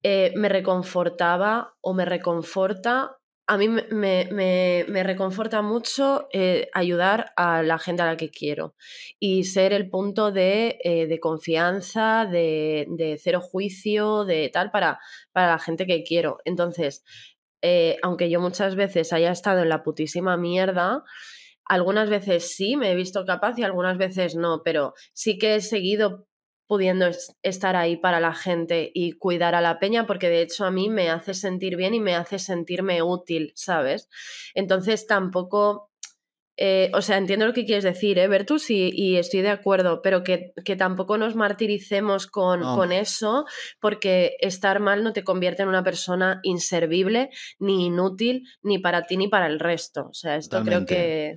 Speaker 3: eh, me reconfortaba o me reconforta a mí me, reconforta mucho eh, ayudar a la gente a la que quiero y ser el punto de, eh, confianza, de, cero juicio, de tal, para, para la gente que quiero. Entonces, eh, aunque yo muchas veces haya estado en la putísima mierda, algunas veces sí me he visto capaz y algunas veces no, pero sí que he seguido pudiendo estar ahí para la gente y cuidar a la peña, porque de hecho a mí me hace sentir bien y me hace sentirme útil, ¿sabes? Entonces tampoco eh, o sea, entiendo lo que quieres decir, ¿eh, Bertus? Y, estoy de acuerdo, pero que, tampoco nos martiricemos con, eso, porque estar mal no te convierte en una persona inservible, ni inútil, ni para ti ni para el resto. O sea, esto creo que...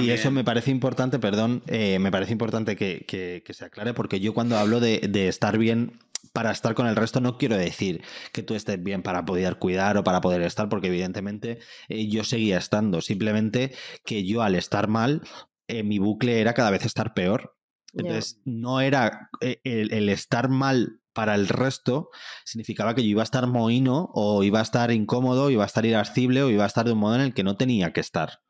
Speaker 2: y eso me parece importante, perdón, eh, me parece importante que, se aclare, porque yo cuando hablo de, de estar bien para estar con el resto no quiero decir que tú estés bien para poder cuidar o para poder estar, porque evidentemente eh, yo seguía estando. Simplemente que yo al estar mal, eh, mi bucle era cada vez estar peor. Entonces, no era eh, el, estar mal para el resto, significaba que yo iba a estar mohino o iba a estar incómodo, iba a estar irascible o iba a estar de un modo en el que no tenía que estar.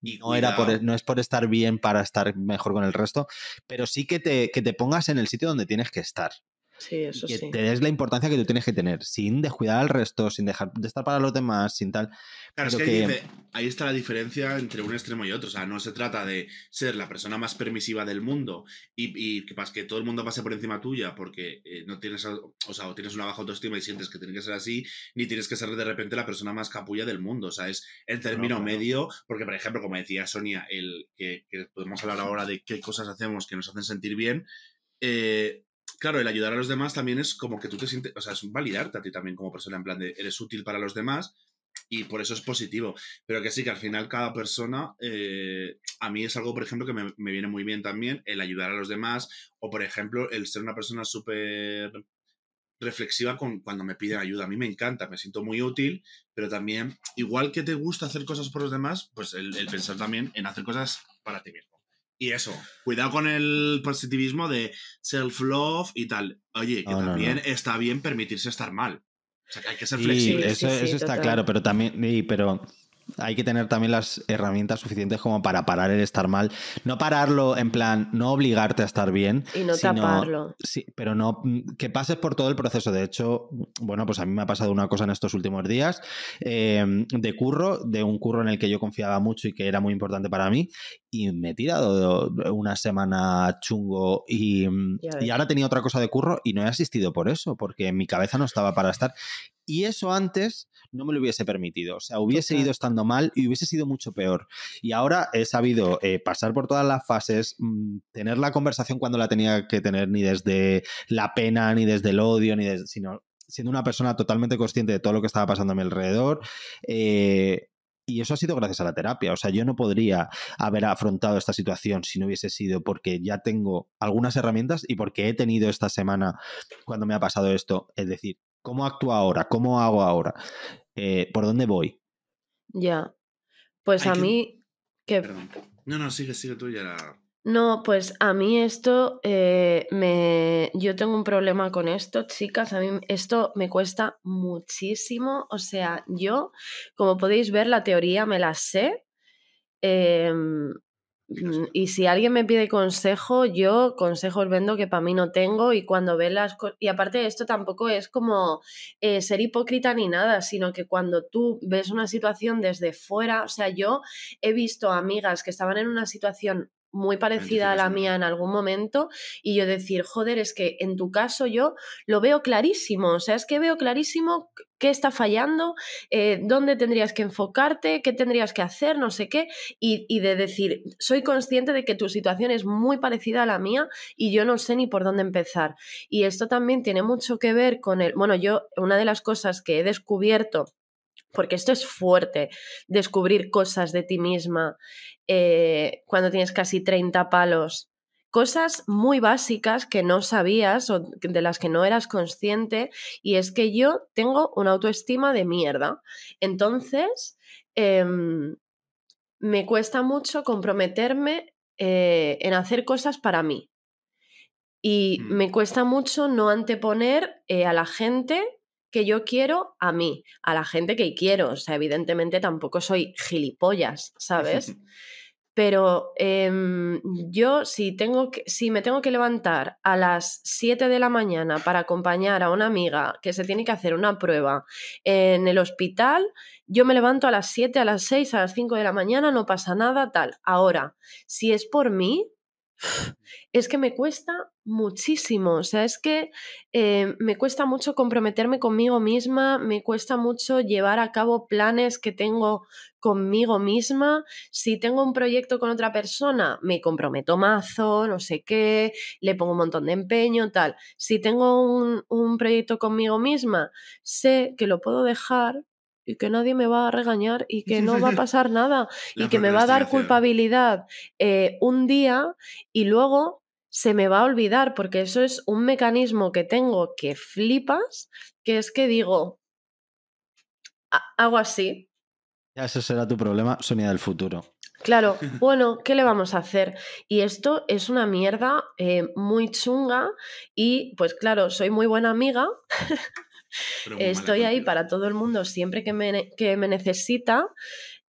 Speaker 2: Y no, era por, no es por estar bien para estar mejor con el resto, pero sí que te, que te pongas en el sitio donde tienes que estar.
Speaker 3: Sí, eso
Speaker 2: que
Speaker 3: sí.
Speaker 2: te des la importancia que tú tienes que tener, sin descuidar al resto, sin dejar de estar para los demás, sin tal.
Speaker 1: Claro, es que, Ahí, está la diferencia entre un extremo y otro. O sea, no se trata de ser la persona más permisiva del mundo y, que, que todo el mundo pase por encima tuya porque eh, no tienes, o sea, o tienes una baja autoestima y sientes que tiene que ser así, ni tienes que ser de repente la persona más capulla del mundo. O sea, es el término medio, porque por ejemplo, como decía Sonia, el que, podemos hablar ahora de qué cosas hacemos que nos hacen sentir bien. Eh, claro, el ayudar a los demás también es como que tú te sientes, o sea, es validarte a ti también como persona, en plan de eres útil para los demás y por eso es positivo. Pero que sí, que al final cada persona, eh, a mí es algo, por ejemplo, que me, viene muy bien también, el ayudar a los demás o, por ejemplo, el ser una persona súper reflexiva con cuando me piden ayuda. A mí me encanta, me siento muy útil, pero también, igual que te gusta hacer cosas por los demás, pues el pensar también en hacer cosas para ti mismo. Y eso, cuidado con el positivismo de self-love y tal. Oye, que también está bien permitirse estar mal. O sea, que hay que ser flexible.
Speaker 2: eso, está claro, pero también, pero hay que tener también las herramientas suficientes como para parar el estar mal. No pararlo en plan, no obligarte a estar bien.
Speaker 3: Y no taparlo.
Speaker 2: Sí, pero no que pases por todo el proceso. De hecho, bueno, pues a mí me ha pasado una cosa en estos últimos días em, de curro, de un curro en el que yo confiaba mucho y que era muy importante para mí. Y me he tirado una semana chungo y, y ahora tenía otra cosa de curro y no he asistido por eso, porque mi cabeza no estaba para estar. Y eso antes no me lo hubiese permitido. O sea, hubiese ido estando mal y hubiese sido mucho peor. Y ahora he sabido eh, pasar por todas las fases, mm, tener la conversación cuando la tenía que tener, ni desde la pena, ni desde el odio, ni desde, sino siendo una persona totalmente consciente de todo lo que estaba pasando a mi alrededor. Eh, y eso ha sido gracias a la terapia. O sea, yo no podría haber afrontado esta situación si no hubiese sido porque ya tengo algunas herramientas y porque he tenido esta semana, cuando me ha pasado esto, es decir, ¿Cómo actúo ahora? ¿Cómo hago ahora? Eh, ¿Por dónde voy?
Speaker 3: Ya. Pues a mí. Que...
Speaker 1: No, no, sigue, sigue tú ya.
Speaker 3: No, pues a mí esto eh, me. Yo tengo un problema con esto, chicas. A mí esto me cuesta muchísimo. O sea, yo, como podéis ver, la teoría me la sé. Eh, Mm, y si alguien me pide consejo, yo consejos vendo que para mí no tengo y cuando ve las cosas... Y aparte de esto tampoco es como eh, ser hipócrita ni nada, sino que cuando tú ves una situación desde fuera, o sea, yo he visto amigas que estaban en una situación muy parecida a la mía en algún momento y yo decir, joder, es que en tu caso yo lo veo clarísimo, o sea, es que veo clarísimo qué está fallando, eh, dónde tendrías que enfocarte, qué tendrías que hacer, no sé qué, y, y, de decir, soy consciente de que tu situación es muy parecida a la mía y yo no sé ni por dónde empezar. Y esto también tiene mucho que ver con el, bueno, yo, una de las cosas que he descubierto porque esto es fuerte, descubrir cosas de ti misma eh, cuando tienes casi 30 palos. Cosas muy básicas que no sabías o de las que no eras consciente y es que yo tengo una autoestima de mierda. Entonces, em, me cuesta mucho comprometerme eh, en hacer cosas para mí. Y mm. me cuesta mucho no anteponer eh, a la gente que yo quiero a mí, a la gente que quiero. O sea, evidentemente tampoco soy gilipollas, ¿sabes? (laughs) Pero em, yo si, tengo que, si me tengo que levantar a las 7 de la mañana para acompañar a una amiga que se tiene que hacer una prueba en el hospital, yo me levanto a las 7, a las 6, a las 5 de la mañana, no pasa nada, tal. Ahora, si es por mí, es que me cuesta muchísimo, o sea, es que eh, me cuesta mucho comprometerme conmigo misma, me cuesta mucho llevar a cabo planes que tengo conmigo misma. Si tengo un proyecto con otra persona, me comprometo mazo, no sé qué, le pongo un montón de empeño, tal. Si tengo un, un proyecto conmigo misma, sé que lo puedo dejar y que nadie me va a regañar y que no va a (laughs) pasar nada y que me va a dar culpabilidad eh, un día y luego se me va a olvidar porque eso es un mecanismo que tengo que flipas, que es que digo, hago así.
Speaker 2: Ya, eso será tu problema, Sonia del futuro.
Speaker 3: Claro, (laughs) bueno, ¿qué le vamos a hacer? Y esto es una mierda eh, muy chunga y pues claro, soy muy buena amiga (laughs) Estoy ahí para todo el mundo siempre que me, que me necesita,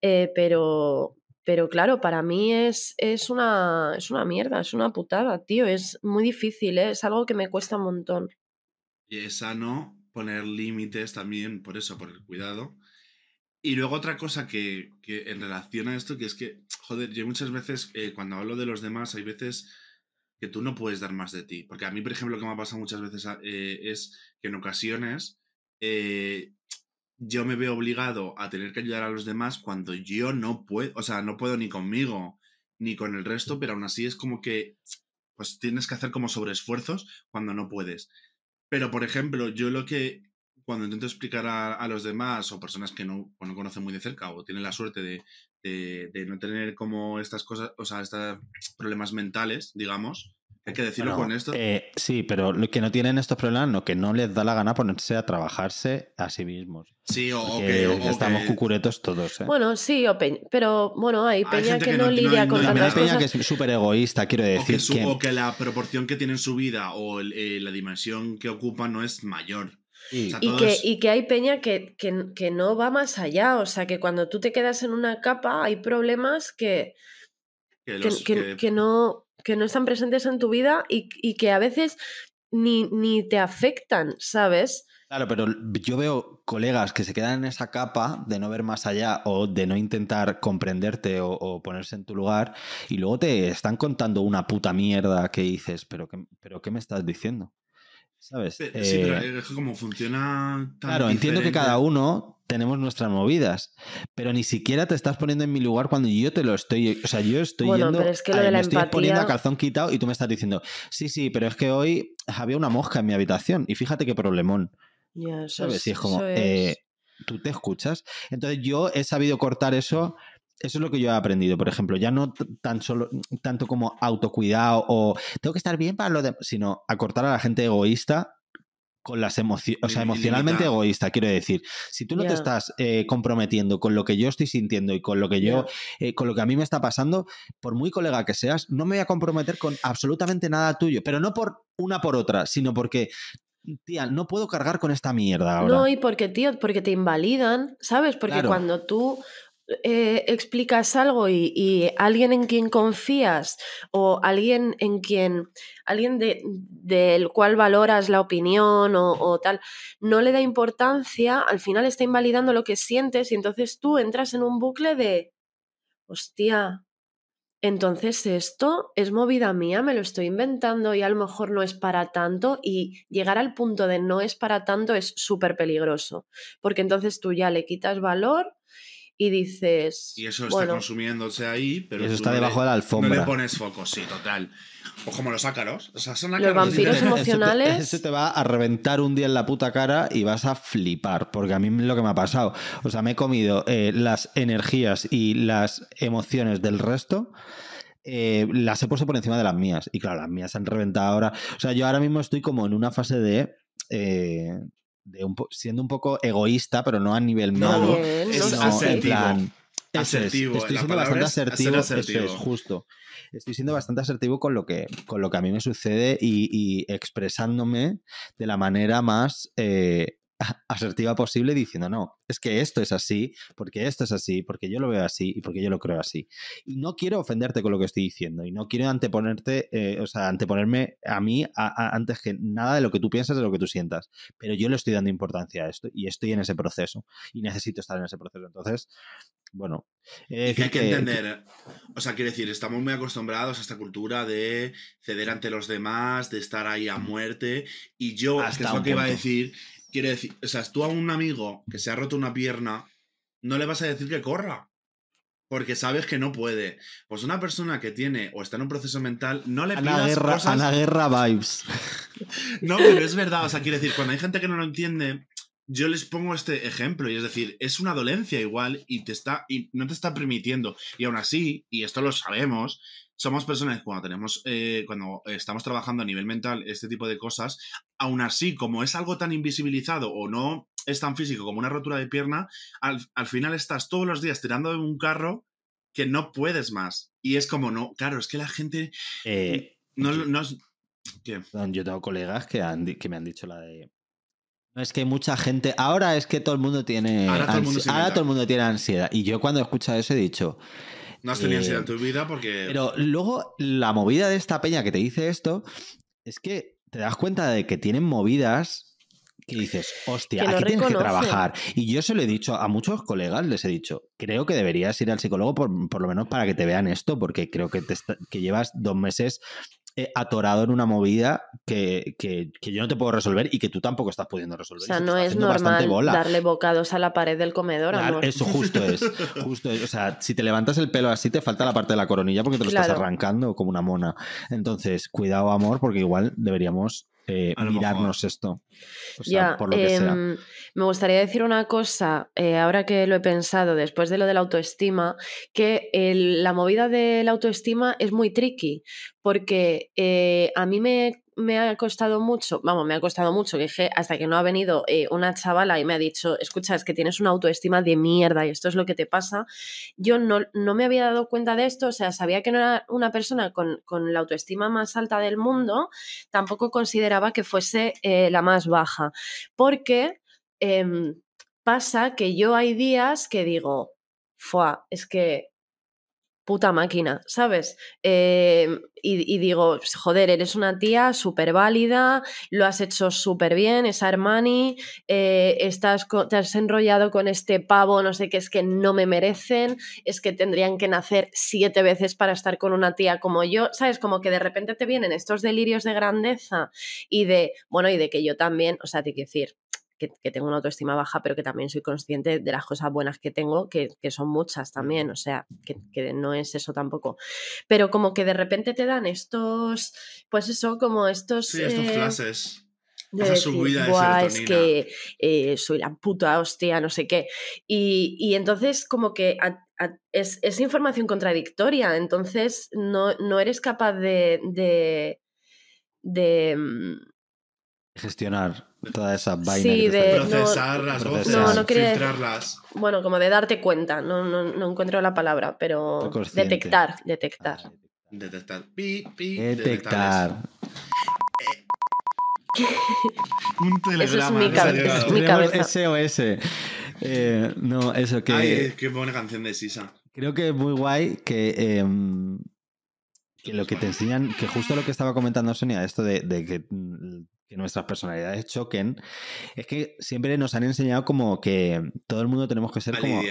Speaker 3: eh, pero, pero claro, para mí es, es, una, es una mierda, es una putada, tío. Es muy difícil, ¿eh? es algo que me cuesta un montón.
Speaker 1: Y es sano poner límites también, por eso, por el cuidado. Y luego otra cosa que, que en relación a esto, que es que, joder, yo muchas veces eh, cuando hablo de los demás, hay veces que tú no puedes dar más de ti. Porque a mí, por ejemplo, lo que me ha pasado muchas veces eh, es que en ocasiones eh, yo me veo obligado a tener que ayudar a los demás cuando yo no puedo, o sea, no puedo ni conmigo ni con el resto, pero aún así es como que pues tienes que hacer como sobreesfuerzos cuando no puedes. Pero, por ejemplo, yo lo que cuando intento explicar a, los demás o personas que no, no, conocen muy de cerca o tienen la suerte de, de, no tener como estas cosas, o sea, estos problemas mentales, digamos, hay que decirlo con esto.
Speaker 2: Eh, sí, pero lo que no tienen estos problemas, no, que no les da la gana ponerse a trabajarse a sí mismos.
Speaker 1: Sí, o, que,
Speaker 2: estamos cucuretos todos. ¿eh?
Speaker 3: Bueno, sí, pero bueno, hay peña que, no, lidia con
Speaker 2: Hay peña que es súper egoísta, quiero decir.
Speaker 1: O que, la proporción que tiene en su vida o eh, la dimensión que ocupa no es mayor.
Speaker 3: y, que, y, que, hay peña que, que, no va más allá. O sea, que cuando tú te quedas en una capa hay problemas que, que, no, que no están presentes en tu vida y, y que a veces ni, ni te afectan, ¿sabes?
Speaker 2: Claro, pero yo veo colegas que se quedan en esa capa de no ver más allá o de no intentar comprenderte o, ponerse en tu lugar y luego te están contando una puta mierda que dices, pero ¿qué, pero ¿qué me estás diciendo? ¿Sabes?
Speaker 1: Sí, pero eh, es como funciona.
Speaker 2: claro, entiendo que cada uno tenemos nuestras movidas, pero ni siquiera te estás poniendo en mi lugar cuando yo te lo estoy. O sea, yo estoy yendo.
Speaker 3: Pero es que lo de la
Speaker 2: me
Speaker 3: estoy
Speaker 2: poniendo a calzón quitado y tú me estás diciendo, sí, sí, pero es que hoy había una mosca en mi habitación y fíjate qué problemón.
Speaker 3: Ya,
Speaker 2: ¿Sabes? y es como, eh, tú te escuchas. Entonces yo he sabido cortar eso. Eso es lo que yo he aprendido, por ejemplo, ya no tan solo, tanto como autocuidado o tengo que estar bien para lo de, sino a cortar a la gente egoísta con las emociones, o sea, emocionalmente egoísta, quiero decir. Si tú no te estás eh, comprometiendo con lo que yo estoy sintiendo y con lo que yo, eh, con lo que a mí me está pasando, por muy colega que seas, no me voy a comprometer con absolutamente nada tuyo, pero no por una por otra, sino porque tía, no puedo cargar con esta mierda ahora.
Speaker 3: No, y porque, tío, porque te invalidan, ¿sabes? Porque cuando tú eh, explicas algo y, alguien en quien confías o alguien en quien, alguien de, del cual valoras la opinión o, o, tal, no le da importancia, al final está invalidando lo que sientes y entonces tú entras en un bucle de, hostia, entonces esto es movida mía, me lo estoy inventando y a lo mejor no es para tanto y llegar al punto de no es para tanto es súper peligroso, porque entonces tú ya le quitas valor y dices...
Speaker 1: Y eso está consumiéndose ahí, pero...
Speaker 2: eso está debajo de la alfombra.
Speaker 1: No le pones foco, sí, total. O como los ácaros. O sea, son
Speaker 3: Los vampiros emocionales.
Speaker 2: Eso te, va a reventar un día en la puta cara y vas a flipar. Porque a mí lo que me ha pasado. O sea, me he comido eh, las energías y las emociones del resto. Eh, las he puesto por encima de las mías. Y claro, las mías se han reventado ahora. O sea, yo ahora mismo estoy como en una fase de. Eh, siendo un poco egoísta, pero no a nivel malo.
Speaker 1: en plan, asertivo.
Speaker 2: Estoy siendo bastante asertivo, es, justo. Estoy siendo bastante asertivo con lo que, con lo que a mí me sucede y, expresándome de la manera más eh, asertiva posible diciendo, no, es que esto es así, porque esto es así, porque yo lo veo así y porque yo lo creo así. Y no quiero ofenderte con lo que estoy diciendo y no quiero anteponerte, eh, o sea, anteponerme a mí antes que nada de lo que tú piensas, de lo que tú sientas. Pero yo le estoy dando importancia a esto y estoy en ese proceso y necesito estar en ese proceso. Entonces, bueno.
Speaker 1: hay que, entender, o sea, quiero decir, estamos muy acostumbrados a esta cultura de ceder ante los demás, de estar ahí a muerte. Y yo, que es lo que iba a decir, Quiere decir, o sea, tú a un amigo que se ha roto una pierna, no le vas a decir que corra. Porque sabes que no puede. Pues una persona que tiene o está en un proceso mental, no le pidas
Speaker 2: guerra,
Speaker 1: cosas...
Speaker 2: A la guerra vibes. (laughs)
Speaker 1: no, pero es verdad. O sea, quiere decir, cuando hay gente que no lo entiende, yo les pongo este ejemplo. Y es decir, es una dolencia igual y, te está, y no te está permitiendo. Y aún así, y esto lo sabemos, somos personas cuando tenemos, eh, cuando estamos trabajando a nivel mental este tipo de cosas, aún así, como es algo tan invisibilizado o no es tan físico como una rotura de pierna, al, final estás todos los días tirando de un carro que no puedes más. Y es como, no, claro, es que la gente...
Speaker 2: Eh,
Speaker 1: no, no
Speaker 2: Yo tengo colegas que, que me han dicho la de... No es que mucha gente. Ahora es que todo el mundo tiene.
Speaker 1: Ahora, todo el mundo,
Speaker 2: ahora todo el mundo, tiene ansiedad. Y yo cuando he escuchado eso he dicho.
Speaker 1: No has tenido ansiedad en tu vida porque.
Speaker 2: Pero luego la movida de esta peña que te dice esto es que te das cuenta de que tienen movidas que dices, hostia, aquí tienes que trabajar. Y yo se lo he dicho a muchos colegas, les he dicho, creo que deberías ir al psicólogo por, lo menos para que te vean esto, porque creo que, te que llevas dos meses eh, atorado en una movida que, que, yo no te puedo resolver y que tú tampoco estás pudiendo resolver.
Speaker 3: O sea, no es normal darle bocados a la pared del comedor.
Speaker 2: Eso justo es, (laughs) justo es. O sea, si te levantas el pelo así, te falta la parte de la coronilla porque te lo estás arrancando como una mona. Entonces, cuidado, amor, porque igual deberíamos eh, mirarnos esto.
Speaker 3: ya, em, me gustaría decir una cosa, eh, ahora que lo he pensado, después de lo de la autoestima, que la movida de la autoestima es muy tricky, porque eh, a mí me, me ha costado mucho, vamos, me ha costado mucho, que hasta que no ha venido eh, una chavala y me ha dicho, escucha, es que tienes una autoestima de mierda y esto es lo que te pasa, yo no, no me había dado cuenta de esto, o sea, sabía que no era una persona con, la autoestima más alta del mundo, tampoco consideraba que fuese eh, la más baja, porque em, pasa que yo hay días que digo, Fua, es que puta máquina, ¿sabes? Em, y, digo, joder, eres una tía súper válida, lo has hecho súper bien, es Armani, eh, estás te has enrollado con este pavo, no sé qué, es que no me merecen, es que tendrían que nacer siete veces para estar con una tía como yo, ¿sabes? Como que de repente te vienen estos delirios de grandeza y de, bueno, y de que yo también, o sea, te quiero decir, que, tengo una autoestima baja, pero que también soy consciente de las cosas buenas que tengo, que, son muchas también, o sea, que, no es eso tampoco. Pero como que de repente te dan estos, pues eso, como estos...
Speaker 1: Sí, estos flashes.
Speaker 3: De es que eh, soy la puta hostia, no sé qué. Y, entonces como que es, información contradictoria, entonces no, no eres capaz de, de, de mm,
Speaker 2: gestionar todas esas vainas.
Speaker 3: Sí, de
Speaker 1: procesar las voces, filtrarlas.
Speaker 3: Bueno, como de darte cuenta, no, no, encuentro la palabra, pero detectar, detectar. Ah,
Speaker 1: detectar. Pi, pi,
Speaker 2: detectar. (laughs)
Speaker 1: Un telegrama.
Speaker 3: Eso es mi, cabeza.
Speaker 2: SOS. Eh, no, eso que.
Speaker 1: Ay, qué buena canción de Sisa.
Speaker 2: Creo que es muy guay que. Em, que lo que te enseñan, que justo lo que estaba comentando Sonia, esto de, que que nuestras personalidades choquen, es que siempre nos han enseñado como que todo el mundo tenemos que ser como...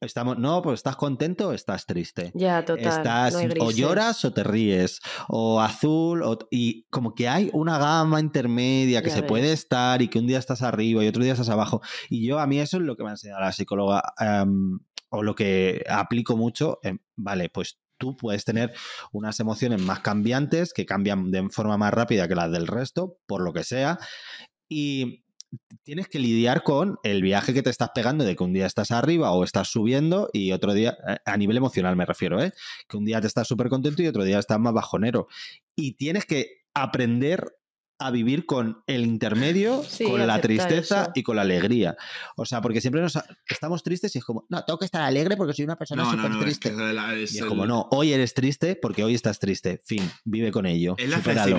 Speaker 2: Estamos, no, pues estás contento o estás triste.
Speaker 3: Ya, total.
Speaker 2: Estás, o lloras o te ríes, o azul, y como que hay una gama intermedia que se puede estar y que un día estás arriba y otro día estás abajo. Y yo, a mí eso es lo que me ha enseñado la psicóloga, em, o lo que aplico mucho. vale, pues tú puedes tener unas emociones más cambiantes que cambian de forma más rápida que las del resto, por lo que sea. Y tienes que lidiar con el viaje que te estás pegando de que un día estás arriba o estás subiendo y otro día, a nivel emocional me refiero, ¿eh? que un día te estás súper contento y otro día estás más bajonero. Y tienes que aprender a vivir con el intermedio, (laughs) con la tristeza y con la alegría. O sea, porque siempre nos estamos tristes y es como, no, tengo que estar alegre porque soy una persona súper triste. Es y es como, no, hoy eres triste porque hoy estás triste. Fin, vive con ello.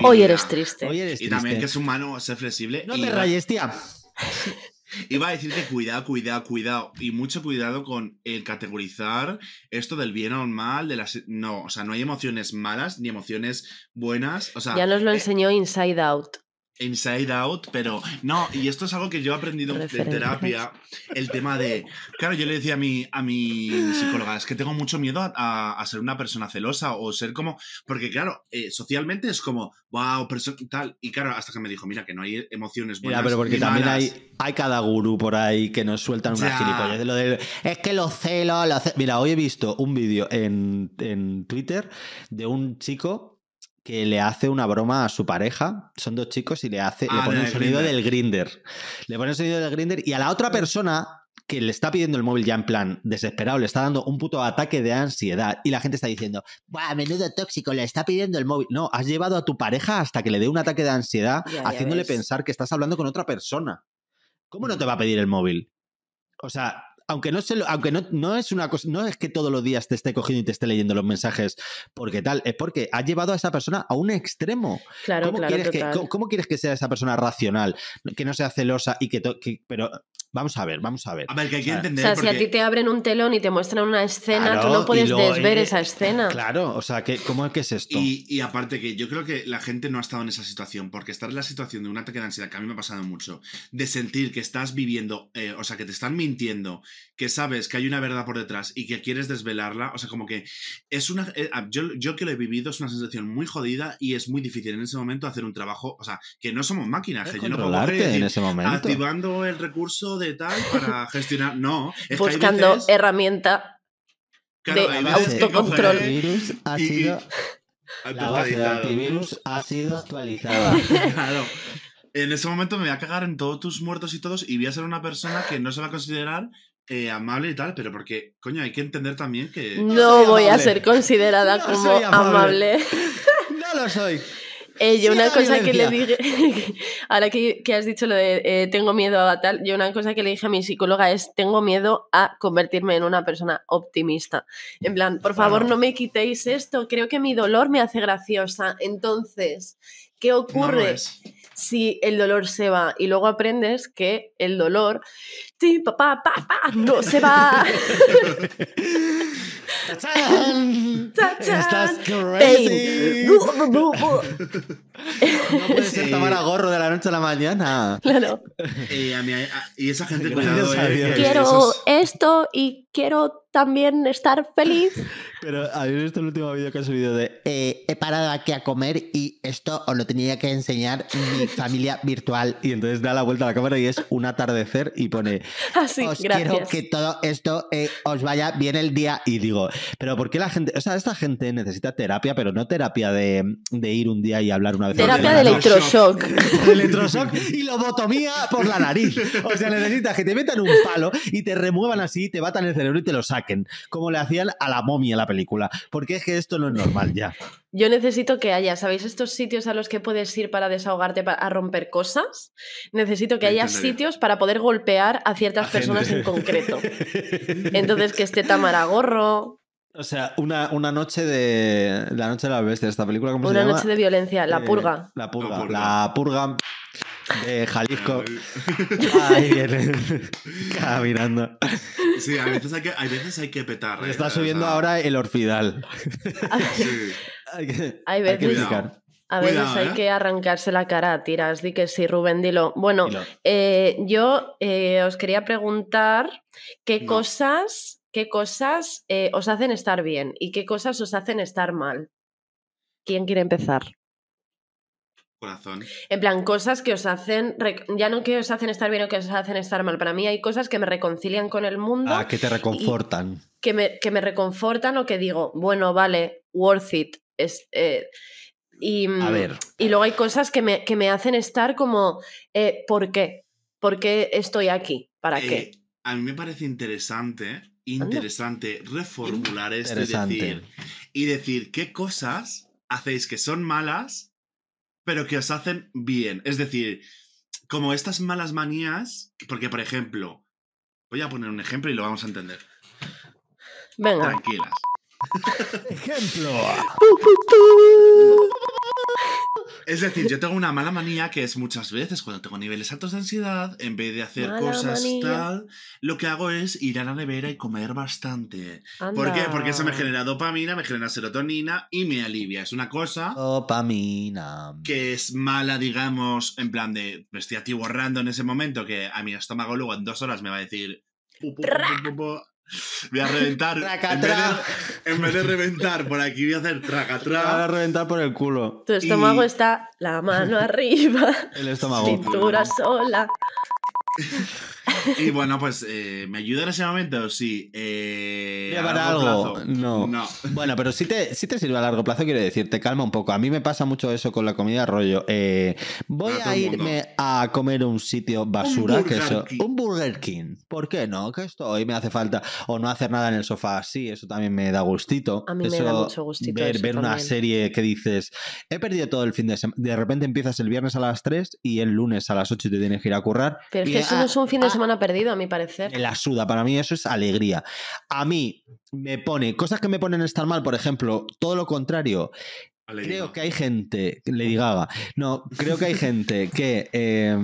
Speaker 3: Hoy eres triste.
Speaker 2: Hoy eres
Speaker 1: y también que es humano ser flexible.
Speaker 2: No te rayes, tía. (laughs)
Speaker 1: Iba a decirte cuidado, cuidado, cuidado. Y mucho cuidado con el categorizar esto del bien o mal. De las... No, o sea, no hay emociones malas ni emociones buenas. O sea,
Speaker 3: ya nos lo eh, enseñó Inside Out.
Speaker 1: Inside Out, pero no, y esto es algo que yo he aprendido de terapia, el tema de, claro, yo le decía a mi, a mi psicóloga, es que tengo mucho miedo a, ser una persona celosa o ser como, porque claro, eh, socialmente es como, wow, tal, y claro, hasta que me dijo, mira, que no hay emociones buenas.
Speaker 2: Mira, pero porque también hay, hay cada gurú por ahí que nos sueltan unas gilipollas de lo de, es que los celos, mira, hoy he visto un vídeo en, en Twitter de un chico que le hace una broma a su pareja. Son dos chicos y le hace, le ah, pone un sonido del grinder. Le pone un sonido del grinder y a la otra persona que le está pidiendo el móvil ya en plan desesperado, le está dando un puto ataque de ansiedad y la gente está diciendo, ¡buah, menudo tóxico, le está pidiendo el móvil! No, has llevado a tu pareja hasta que le dé un ataque de ansiedad, haciéndole pensar que estás hablando con otra persona. ¿Cómo no te va a pedir el móvil? O sea, aunque no se aunque no, no, es una cosa, no es que todos los días te esté cogiendo y te esté leyendo los mensajes porque tal, es porque ha llevado a esa persona a un extremo.
Speaker 3: Claro,
Speaker 2: ¿Cómo,
Speaker 3: claro,
Speaker 2: quieres, que, ¿cómo, quieres que sea esa persona racional? Que no sea celosa y que, que pero Vamos a ver, vamos a ver.
Speaker 1: A ver, que hay que entender.
Speaker 3: O sea, si a ti te abren un telón y te muestran una escena, tú no puedes desver esa escena.
Speaker 2: Claro, o sea, que, ¿cómo es que es esto?
Speaker 1: Y, aparte que yo creo que la gente no ha estado en esa situación, porque estar en la situación de un ataque de ansiedad, que a mí me ha pasado mucho, de sentir que estás viviendo, eh, o sea, que te están mintiendo, que sabes que hay una verdad por detrás y que quieres desvelarla, o sea, como que es una... Eh, yo, yo que lo he vivido es una sensación muy jodida y es muy difícil en ese momento hacer un trabajo, o sea, que no somos máquinas, que yo no puedo
Speaker 2: en ese momento.
Speaker 1: activando el recurso de tal para gestionar. No.
Speaker 3: Buscando herramienta de autocontrol.
Speaker 2: El virus ha sido. La base de antivirus ha sido actualizada. (laughs)
Speaker 1: claro. En ese momento me voy a cagar en todos tus muertos y todos y voy a ser una persona que no se va a considerar eh, amable y tal, pero porque, coño, hay que entender también que...
Speaker 3: No voy a ser considerada (laughs) como amable. (laughs)
Speaker 2: no lo soy.
Speaker 3: Eh, yo
Speaker 2: Sí
Speaker 3: una cosa que le dije, (laughs) ahora que, que has dicho lo de eh, tengo miedo a tal, yo una cosa que le dije a mi psicóloga es tengo miedo a convertirme en una persona optimista. En plan, por favor no me quitéis esto, creo que mi dolor me hace graciosa. Entonces, ¿qué ocurre si el dolor se va? Y luego aprendes que el dolor, sí, papá, papá, no se va. (laughs)
Speaker 2: ¡Tachán!
Speaker 3: ¡Tachán!
Speaker 2: Estás crazy. No puede ser. Tamara Gorro de la noche a la mañana.
Speaker 3: Claro.
Speaker 1: Eh, a mí- a- y esa gente, cuidado, eh,
Speaker 3: Quiero
Speaker 1: esos-
Speaker 3: esto y quiero también estar feliz. (laughs)
Speaker 2: Pero habéis visto el último vídeo que ha subido de eh, he parado aquí a comer y esto os lo tenía que enseñar mi (laughs) familia virtual. Y entonces da la vuelta a la cámara y es un atardecer y pone (laughs)
Speaker 3: Así,
Speaker 2: os
Speaker 3: gracias.
Speaker 2: quiero que todo esto eh, os vaya bien el día. Y digo, pero ¿por qué la gente? O sea, esta gente necesita terapia, pero no terapia de, de ir un día y hablar una vez
Speaker 3: Terapia de electroshock.
Speaker 2: de electroshock y lobotomía por la nariz. O sea, necesitas que te metan un palo y te remuevan así, te batan el cerebro y te lo saquen, como le hacían a la momia en la película. Porque es que esto no es normal ya.
Speaker 3: Yo necesito que haya, ¿sabéis estos sitios a los que puedes ir para desahogarte, para, a romper cosas? Necesito que haya sitios para poder golpear a ciertas
Speaker 2: A
Speaker 3: personas
Speaker 2: gente.
Speaker 3: en concreto. (laughs) Entonces, que esté Tamara Gorro,
Speaker 2: O sea, una, una noche de. La noche de las bestias, esta película, ¿cómo se
Speaker 3: una
Speaker 2: llama?
Speaker 3: noche de violencia, la
Speaker 2: Eh,
Speaker 3: purga.
Speaker 2: La purga.
Speaker 1: La purga.
Speaker 2: La purga de Jalisco. (laughs) Ahí viene. Caminando.
Speaker 1: Sí, a veces hay que, a veces hay que petar. eh,
Speaker 2: Está
Speaker 1: o
Speaker 2: subiendo
Speaker 1: sea,
Speaker 2: ahora el orfidal.
Speaker 1: sí.
Speaker 2: Hay que,
Speaker 3: Hay
Speaker 2: hay que
Speaker 3: veces-. A veces
Speaker 1: Cuidado,
Speaker 3: hay
Speaker 1: ¿eh?
Speaker 3: que arrancarse la cara a tiras. Di que sí, Rubén, dilo. Bueno,
Speaker 2: Dilo.
Speaker 3: eh, yo eh, os quería preguntar qué
Speaker 1: No.
Speaker 3: cosas, qué cosas eh, os hacen estar bien y qué cosas os hacen estar mal. ¿Quién quiere empezar?
Speaker 1: Corazón.
Speaker 3: En plan, cosas que os hacen, ya no que os hacen estar bien o que os hacen estar mal. Para mí hay cosas que me reconcilian con el mundo,
Speaker 2: Ah, que te reconfortan.
Speaker 3: que, me, que me reconfortan o que digo, bueno, vale, worth it. Es, eh, y,
Speaker 2: A ver.
Speaker 3: y luego hay cosas que me, que me hacen estar como, eh, ¿por qué? ¿Por qué estoy aquí? ¿Para qué?
Speaker 1: A mí me parece interesante, interesante reformular esto y decir, y decir qué cosas hacéis que son malas, pero que os hacen bien. Es decir, como estas malas manías, porque por ejemplo, voy a poner un ejemplo y lo vamos a entender.
Speaker 3: Venga.
Speaker 1: Tranquilas. (laughs)
Speaker 2: Ejemplo. (laughs)
Speaker 1: Es decir, yo tengo una mala manía que es muchas veces cuando tengo niveles altos de ansiedad, en vez de hacer
Speaker 3: Mala
Speaker 1: cosas
Speaker 3: manía.
Speaker 1: tal, lo que hago es ir a la nevera y comer bastante. ¿Por qué? Porque eso me genera dopamina, me genera serotonina y me alivia. Es una cosa
Speaker 2: Dopamina.
Speaker 1: que es mala, digamos, en plan de me estoy atiborrando en ese momento que a mi estómago luego en dos horas me va a decir "Pu, pu, pu, pu, pu, pu". Voy a reventar en vez,
Speaker 2: Tracatrá.
Speaker 1: de, en vez de reventar por aquí voy a hacer
Speaker 2: Te va a
Speaker 1: tracatrá
Speaker 2: reventar por el culo.
Speaker 3: Tu estómago
Speaker 1: y-
Speaker 3: está la mano (laughs) arriba,
Speaker 2: El estómago.
Speaker 3: cintura sola. (laughs)
Speaker 1: y bueno pues eh, me ayuda en ese momento sí eh,
Speaker 2: Voy a
Speaker 1: largo
Speaker 2: algo.
Speaker 1: plazo,
Speaker 2: No.
Speaker 1: no
Speaker 2: Bueno, pero si te, sí te sirve a largo plazo, quiero decir, te calma un poco. A mí me pasa mucho eso con la comida rollo. eh, voy a irme a comer un sitio basura,
Speaker 1: Un
Speaker 2: que.
Speaker 1: King.
Speaker 2: Un Burger King. ¿Por qué no? Que esto hoy me hace falta. O no hacer nada en el sofá así, eso también me da gustito.
Speaker 3: A mí me
Speaker 2: Eso,
Speaker 3: da mucho gustito
Speaker 2: Ver,
Speaker 3: eso
Speaker 2: ver una serie que dices, he perdido todo el fin de semana. De repente empiezas el viernes a las 3 y el lunes a las 8 te tienes que ir a currar.
Speaker 3: Pero es
Speaker 2: y
Speaker 3: que eso no es un fin de semana perdido, a mi parecer.
Speaker 2: me la suda, para mí eso es alegría. A mí me pone cosas que me ponen estar mal, por ejemplo, todo lo contrario. Creo que hay gente, Lady Gaga, no, creo que hay gente (laughs) que, eh,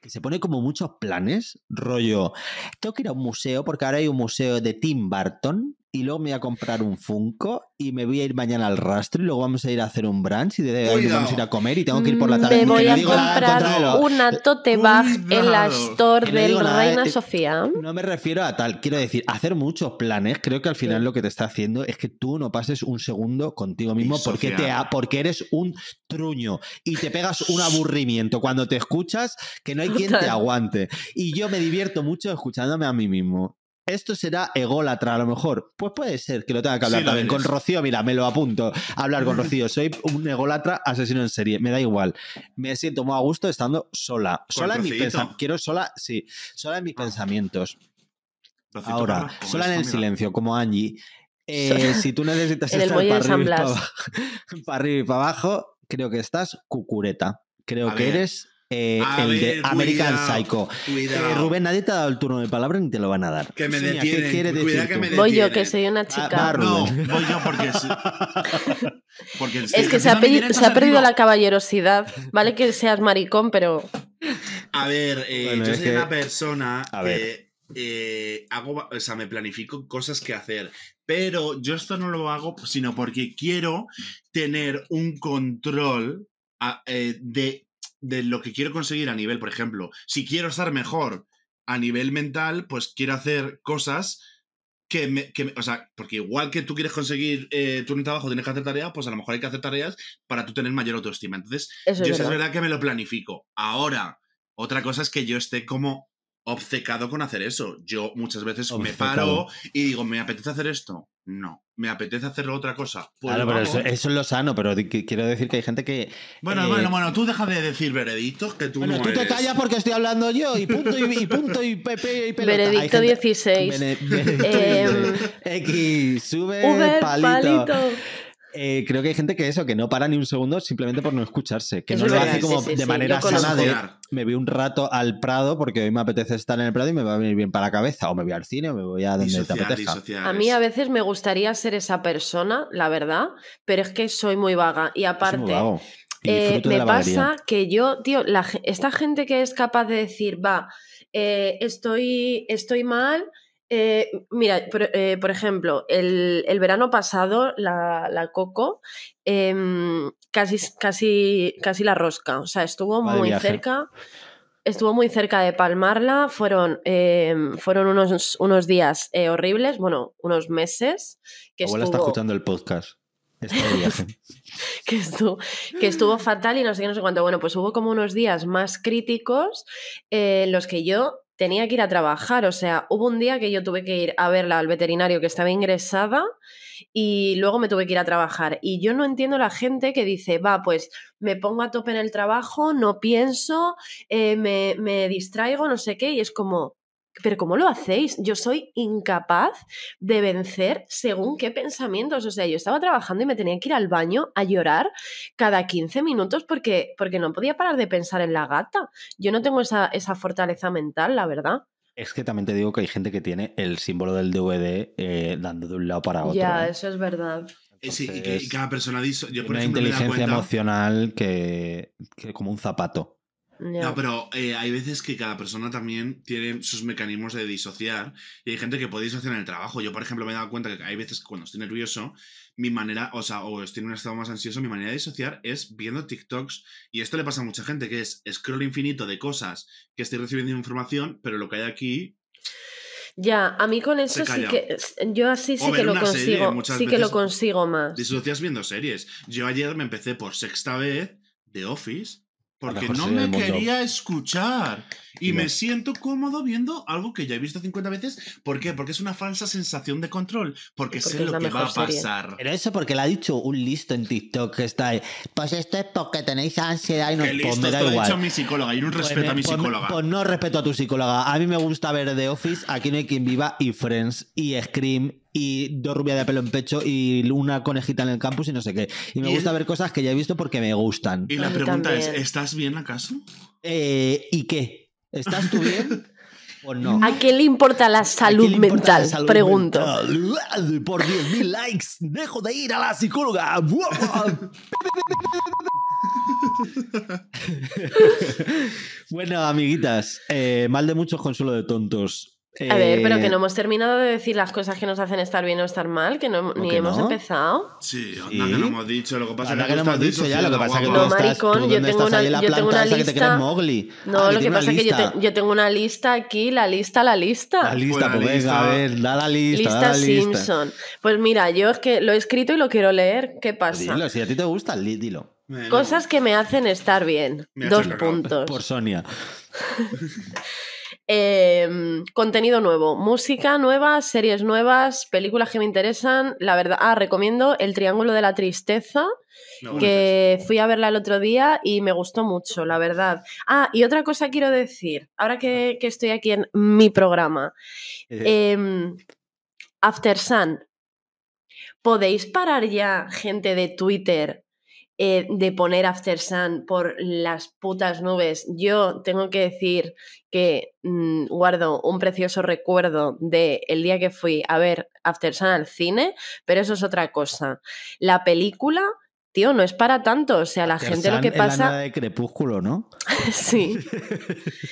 Speaker 2: que se pone como muchos planes, rollo, tengo que ir a un museo porque ahora hay un museo de Tim Burton y luego me voy a comprar un Funko y me voy a ir mañana al rastro y luego vamos a ir a hacer un brunch y de ahí vamos a ir a comer y tengo que ir por la tarde.
Speaker 3: Me
Speaker 2: Y
Speaker 3: voy
Speaker 2: no
Speaker 3: a
Speaker 2: digo
Speaker 3: comprar
Speaker 2: lo-
Speaker 3: una tote bag en la store del
Speaker 2: nada,
Speaker 3: Reina
Speaker 2: eh,
Speaker 3: Sofía.
Speaker 2: No me refiero a tal, quiero decir, hacer muchos planes, creo que al final
Speaker 3: Sí.
Speaker 2: lo que te está haciendo es que tú no pases un segundo contigo mismo porque, te porque eres un truño y te pegas un aburrimiento cuando te escuchas que no hay quien te aguante. Y yo me divierto mucho escuchándome a mí mismo. Esto será ególatra a lo mejor. Pues puede ser que lo tenga que hablar
Speaker 1: Sí,
Speaker 2: también con. Rocío. Mira, me lo apunto. Hablar con (laughs) Rocío. Soy un ególatra asesino en serie. Me da igual. Me siento muy a gusto estando sola. Sola en mis pensamientos. Quiero sola, sí. Sola en mis pensamientos.
Speaker 1: Rocito
Speaker 2: Ahora,
Speaker 1: Carrasco,
Speaker 2: sola en el
Speaker 1: mira.
Speaker 2: silencio, como Angie. Eh, (laughs) si tú necesitas (laughs) estar para arriba, y para, abajo, para arriba y para abajo, creo que estás cucureta. Creo
Speaker 1: A
Speaker 2: que
Speaker 1: ver.
Speaker 2: eres eh,
Speaker 1: A
Speaker 2: el de American
Speaker 1: cuidado,
Speaker 2: Psycho. Eh. Rubén, nadie te ha dado el turno de palabra ni te lo van a dar.
Speaker 1: Que me
Speaker 2: Sonia, ¿qué
Speaker 1: detienen,
Speaker 2: decir
Speaker 1: que
Speaker 2: tú?
Speaker 1: me
Speaker 3: Voy yo, que soy una
Speaker 2: Va-
Speaker 3: chica.
Speaker 2: va
Speaker 1: No, (laughs) voy yo porque
Speaker 3: es que se ha, pedi- se ha perdido la caballerosidad. Vale que seas maricón, pero
Speaker 1: A ver, eh,
Speaker 2: Bueno,
Speaker 1: yo soy
Speaker 2: que-
Speaker 1: una persona
Speaker 2: A
Speaker 1: que eh, hago, o sea, me planifico cosas que hacer, pero yo esto no lo hago sino porque quiero tener un control a- eh, de, de lo que quiero conseguir a nivel, por ejemplo, si quiero estar mejor a nivel mental, pues quiero hacer cosas que me, que me- o sea, porque igual que tú quieres conseguir eh, el trabajo tienes que hacer tareas, pues a lo mejor hay que hacer tareas para tú tener mayor autoestima. Entonces,
Speaker 3: eso
Speaker 1: yo
Speaker 3: es
Speaker 1: es
Speaker 3: verdad
Speaker 1: que me lo planifico. Ahora, otra cosa es que yo esté como obcecado con hacer eso. Yo muchas veces me paro y digo, ¿me apetece hacer esto? No. ¿Me apetece hacer otra cosa? Pues
Speaker 2: Claro, pero eso, eso es lo sano, pero quiero decir que hay gente que.
Speaker 1: Bueno,
Speaker 2: eh,
Speaker 1: bueno, bueno, tú deja de decir veredictos que tú
Speaker 2: Bueno,
Speaker 1: no
Speaker 2: tú te callas porque estoy hablando yo, y punto, y, y punto, y pepe, y pelota.
Speaker 3: Veredicto
Speaker 2: gente-
Speaker 3: 16.
Speaker 2: Bene- Veredicto
Speaker 3: Em,
Speaker 2: 16. X, sube
Speaker 3: Uber,
Speaker 2: palito.
Speaker 3: palito.
Speaker 2: Eh, creo que hay gente que eso, que no para ni un segundo simplemente por no escucharse, que
Speaker 3: Eso
Speaker 2: no lo hace como
Speaker 3: sí, sí,
Speaker 2: de
Speaker 3: sí,
Speaker 2: manera sana de me voy un rato al Prado porque hoy me apetece estar en el Prado y me va a venir bien para la cabeza, o me voy al cine o me voy a donde te apetezca.
Speaker 3: A mí a veces me gustaría ser esa persona, la verdad, pero es que soy muy vaga. Y aparte,
Speaker 2: vago y
Speaker 3: eh, me pasa que yo, tío, la esta gente que es capaz de decir, va, eh, estoy, estoy mal. Eh, mira, por, eh, por ejemplo, el, el verano pasado, la, la Coco em, casi, casi, casi la rosca. O sea, estuvo muy
Speaker 2: viaje.
Speaker 3: cerca. Estuvo muy cerca de palmarla. Fueron, em, fueron unos, unos días eh, horribles, bueno, unos meses. Que
Speaker 2: abuela está
Speaker 3: estuvo,
Speaker 2: escuchando el podcast. Está viaje. (laughs)
Speaker 3: que estuvo, que estuvo fatal y no sé qué, no sé cuánto. Bueno, pues hubo como unos días más críticos en los que yo tenía que ir a trabajar. O sea, hubo un día que yo tuve que ir a verla al veterinario que estaba ingresada y luego me tuve que ir a trabajar. Y yo no entiendo la gente que dice, va, pues me pongo a tope en el trabajo, no pienso, eh, me, me distraigo, no sé qué, y es como... Pero ¿cómo lo hacéis? Yo soy incapaz de vencer según qué pensamientos. O sea, yo estaba trabajando y me tenía que ir al baño a llorar cada 15 minutos porque, porque no podía parar de pensar en la gata. Yo no tengo esa, esa fortaleza mental, la verdad.
Speaker 2: Es que también te digo que hay gente que tiene el símbolo del DVD eh, dando de un lado para otro.
Speaker 3: ya,
Speaker 2: ¿eh?
Speaker 3: eso es verdad.
Speaker 1: Eh, sí, y, que, y
Speaker 2: Entonces,
Speaker 1: cada persona Yo, por
Speaker 2: una
Speaker 1: ejemplo, me
Speaker 2: inteligencia
Speaker 1: cuenta-
Speaker 2: emocional que, que como un zapato.
Speaker 1: No, pero eh, hay veces que cada persona también tiene sus mecanismos de disociar y hay gente que puede disociar en el trabajo. Yo, por ejemplo, me he dado cuenta que hay veces que cuando estoy nervioso, mi manera, o sea, o estoy en un estado más ansioso, mi manera de disociar es viendo TikToks. Y esto le pasa a mucha gente, que es scroll infinito de cosas que estoy recibiendo información, pero lo que hay aquí
Speaker 3: Ya, a mí con eso sí que. Yo así sí que lo
Speaker 1: serie,
Speaker 3: consigo. Sí que lo consigo más.
Speaker 1: disocias viendo series. Yo ayer me empecé por sexta vez The Office. Porque no me quería escuchar. Y me siento cómodo viendo algo que ya he visto 50 veces. ¿Por qué? Porque es una falsa sensación de control. Porque,
Speaker 3: Porque
Speaker 1: sé lo que va a
Speaker 3: serie.
Speaker 1: pasar.
Speaker 2: Pero eso porque le ha dicho un listo en TikTok que está ahí. Pues esto es porque tenéis ansiedad y no
Speaker 1: Que
Speaker 2: pues
Speaker 1: listo,
Speaker 2: me da
Speaker 1: esto lo ha
Speaker 2: igual.
Speaker 1: dicho mi psicóloga. Y un
Speaker 2: Pues
Speaker 1: respeto a mi
Speaker 2: pues
Speaker 1: psicóloga.
Speaker 2: Pues no respeto a tu psicóloga. A mí me gusta ver The Office, Aquí no hay quien viva, y Friends, y Scream, y dos rubias de pelo en pecho, y una conejita en el campus, y no sé qué. Y me
Speaker 1: Y-
Speaker 2: gusta ver cosas que ya he visto porque me gustan.
Speaker 1: y la pregunta es. ¿estás bien acaso?
Speaker 2: Eh, ¿Y qué? ¿Estás tú bien? (laughs) Pues no.
Speaker 3: ¿A quién le importa la
Speaker 2: ¿A
Speaker 3: salud mental?
Speaker 2: la salud
Speaker 3: Pregunto.
Speaker 2: mental? Por 10.000 likes, dejo de ir a la psicóloga. (laughs) bueno, amiguitas, eh, mal de muchos, consuelo de tontos.
Speaker 3: A ver, pero
Speaker 2: Eh,
Speaker 3: que no hemos terminado de decir las cosas que nos hacen estar bien o estar mal, que no, ni
Speaker 2: que
Speaker 3: hemos
Speaker 2: no?
Speaker 3: empezado.
Speaker 1: Sí, anda
Speaker 2: Sí.
Speaker 1: que lo hemos dicho. Lo que pasa
Speaker 2: Anda
Speaker 1: es
Speaker 2: que
Speaker 1: que
Speaker 2: lo
Speaker 1: tú
Speaker 2: hemos dicho ya, lo que pasa es que tú
Speaker 3: No,
Speaker 2: estás,
Speaker 3: maricón,
Speaker 2: tú
Speaker 3: yo tengo
Speaker 2: estás
Speaker 3: una-
Speaker 2: ahí en la
Speaker 3: yo tengo una
Speaker 2: esa que te
Speaker 3: lista-
Speaker 2: crees Mowgli.
Speaker 3: No,
Speaker 2: Ah,
Speaker 3: lo que pasa es que yo,
Speaker 2: lista.
Speaker 3: te- yo tengo una lista aquí, la lista, la lista.
Speaker 2: La lista,
Speaker 1: Pues la
Speaker 2: pues venga,
Speaker 1: lista-
Speaker 2: a ver, da la lista, da
Speaker 3: Lista
Speaker 2: la lista.
Speaker 3: Simpson. Pues mira, yo es que lo he escrito y lo quiero leer. ¿Qué pasa?
Speaker 2: Dilo, si a ti te gusta, dilo.
Speaker 3: Cosas que me hacen estar bien.
Speaker 1: Me
Speaker 3: Dos puntos.
Speaker 2: Por Sonia. (laughs)
Speaker 3: Eh, contenido nuevo, música nueva, series nuevas, películas que me interesan. La verdad, ah, recomiendo El Triángulo de la Tristeza,
Speaker 1: no,
Speaker 3: que fui a verla el otro día y me gustó mucho, la verdad. Ah, y otra cosa quiero decir, ahora que, que estoy aquí en mi programa.
Speaker 2: Eh,
Speaker 3: Em, After Sun, ¿podéis parar ya, gente de Twitter, eh, de poner After Sun por las putas nubes. Yo tengo que decir que mm, guardo un precioso recuerdo de el día que fui a ver After Sun al cine, pero eso es otra cosa. La película tío, no es para tanto. O sea, la gente lo que pasa.
Speaker 2: la de Crepúsculo, ¿no? (laughs)
Speaker 3: sí.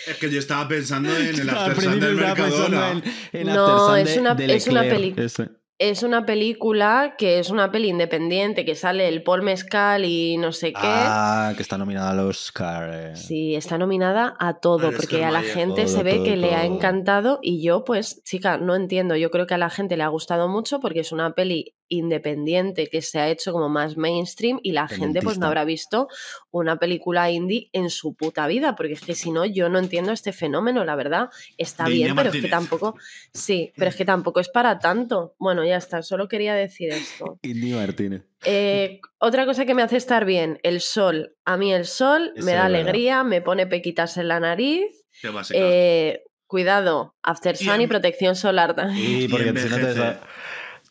Speaker 1: es que yo estaba pensando en el After Sun del Mercadona.
Speaker 3: no, es, una, es una película es una película que es una peli independiente, que sale el Paul Mescal y no sé qué.
Speaker 2: Ah, que está nominada al Oscar. Eh.
Speaker 3: Sí, está nominada a todo, porque a la gente se ve que le ha encantado y yo, pues, chica, no entiendo. Yo creo que a la gente le ha gustado mucho porque es una peli independiente que se ha hecho como más mainstream y la gente pues no habrá visto una película indie en su puta vida, porque es que si no yo no entiendo este fenómeno, la verdad, está bien, pero es que tampoco, sí, pero es que (laughs) tampoco es para tanto. Bueno, ya está, solo quería decir esto.
Speaker 2: Indie Martínez.
Speaker 3: Eh, otra cosa que me hace estar bien, el sol. A mí el sol me da alegría, me pone pequitas en la nariz. Eh, cuidado, after sun y, protección solar
Speaker 2: también. porque si no te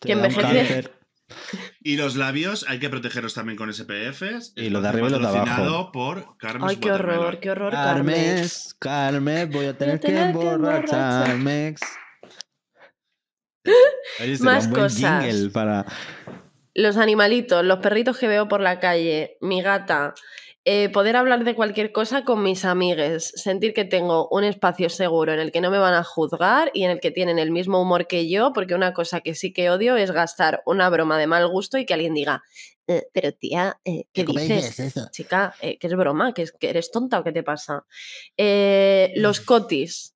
Speaker 3: que envejece.
Speaker 1: Y los labios hay que protegerlos también con SPFs.
Speaker 2: Y lo de arriba y lo de abajo.
Speaker 1: por Carmes
Speaker 3: Ay, qué horror, qué horror,
Speaker 2: Carmes. Carmes, voy a tener, que emborracharme. (laughs)
Speaker 3: Más cosas.
Speaker 2: Para...
Speaker 3: Los animalitos, los perritos que veo por la calle, mi gata, eh, poder hablar de cualquier cosa con mis amigues, sentir que tengo un espacio seguro en el que no me van a juzgar y en el que tienen el mismo humor que yo, porque una cosa que sí que odio es gastar una broma de mal gusto y que alguien diga, eh, pero tía, eh, ¿qué, dices? Chica, ¿qué es broma? ¿Que, ¿Que, eres tonta o qué te pasa? los cotis.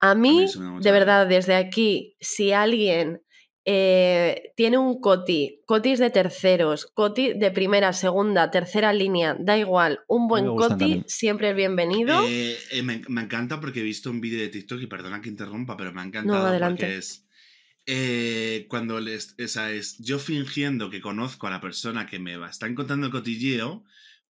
Speaker 3: A mí, de verdad, desde aquí, si alguien eh, tiene un coti, cotis de terceros, coti de primera, segunda, tercera línea, da igual, un buen coti siempre es bienvenido.
Speaker 1: Eh, eh, me, encanta porque he visto un vídeo de TikTok y perdona que interrumpa, pero me ha encantado porque es cuando les, esa es yo fingiendo que conozco a la persona que me va, está encontrando el cotilleo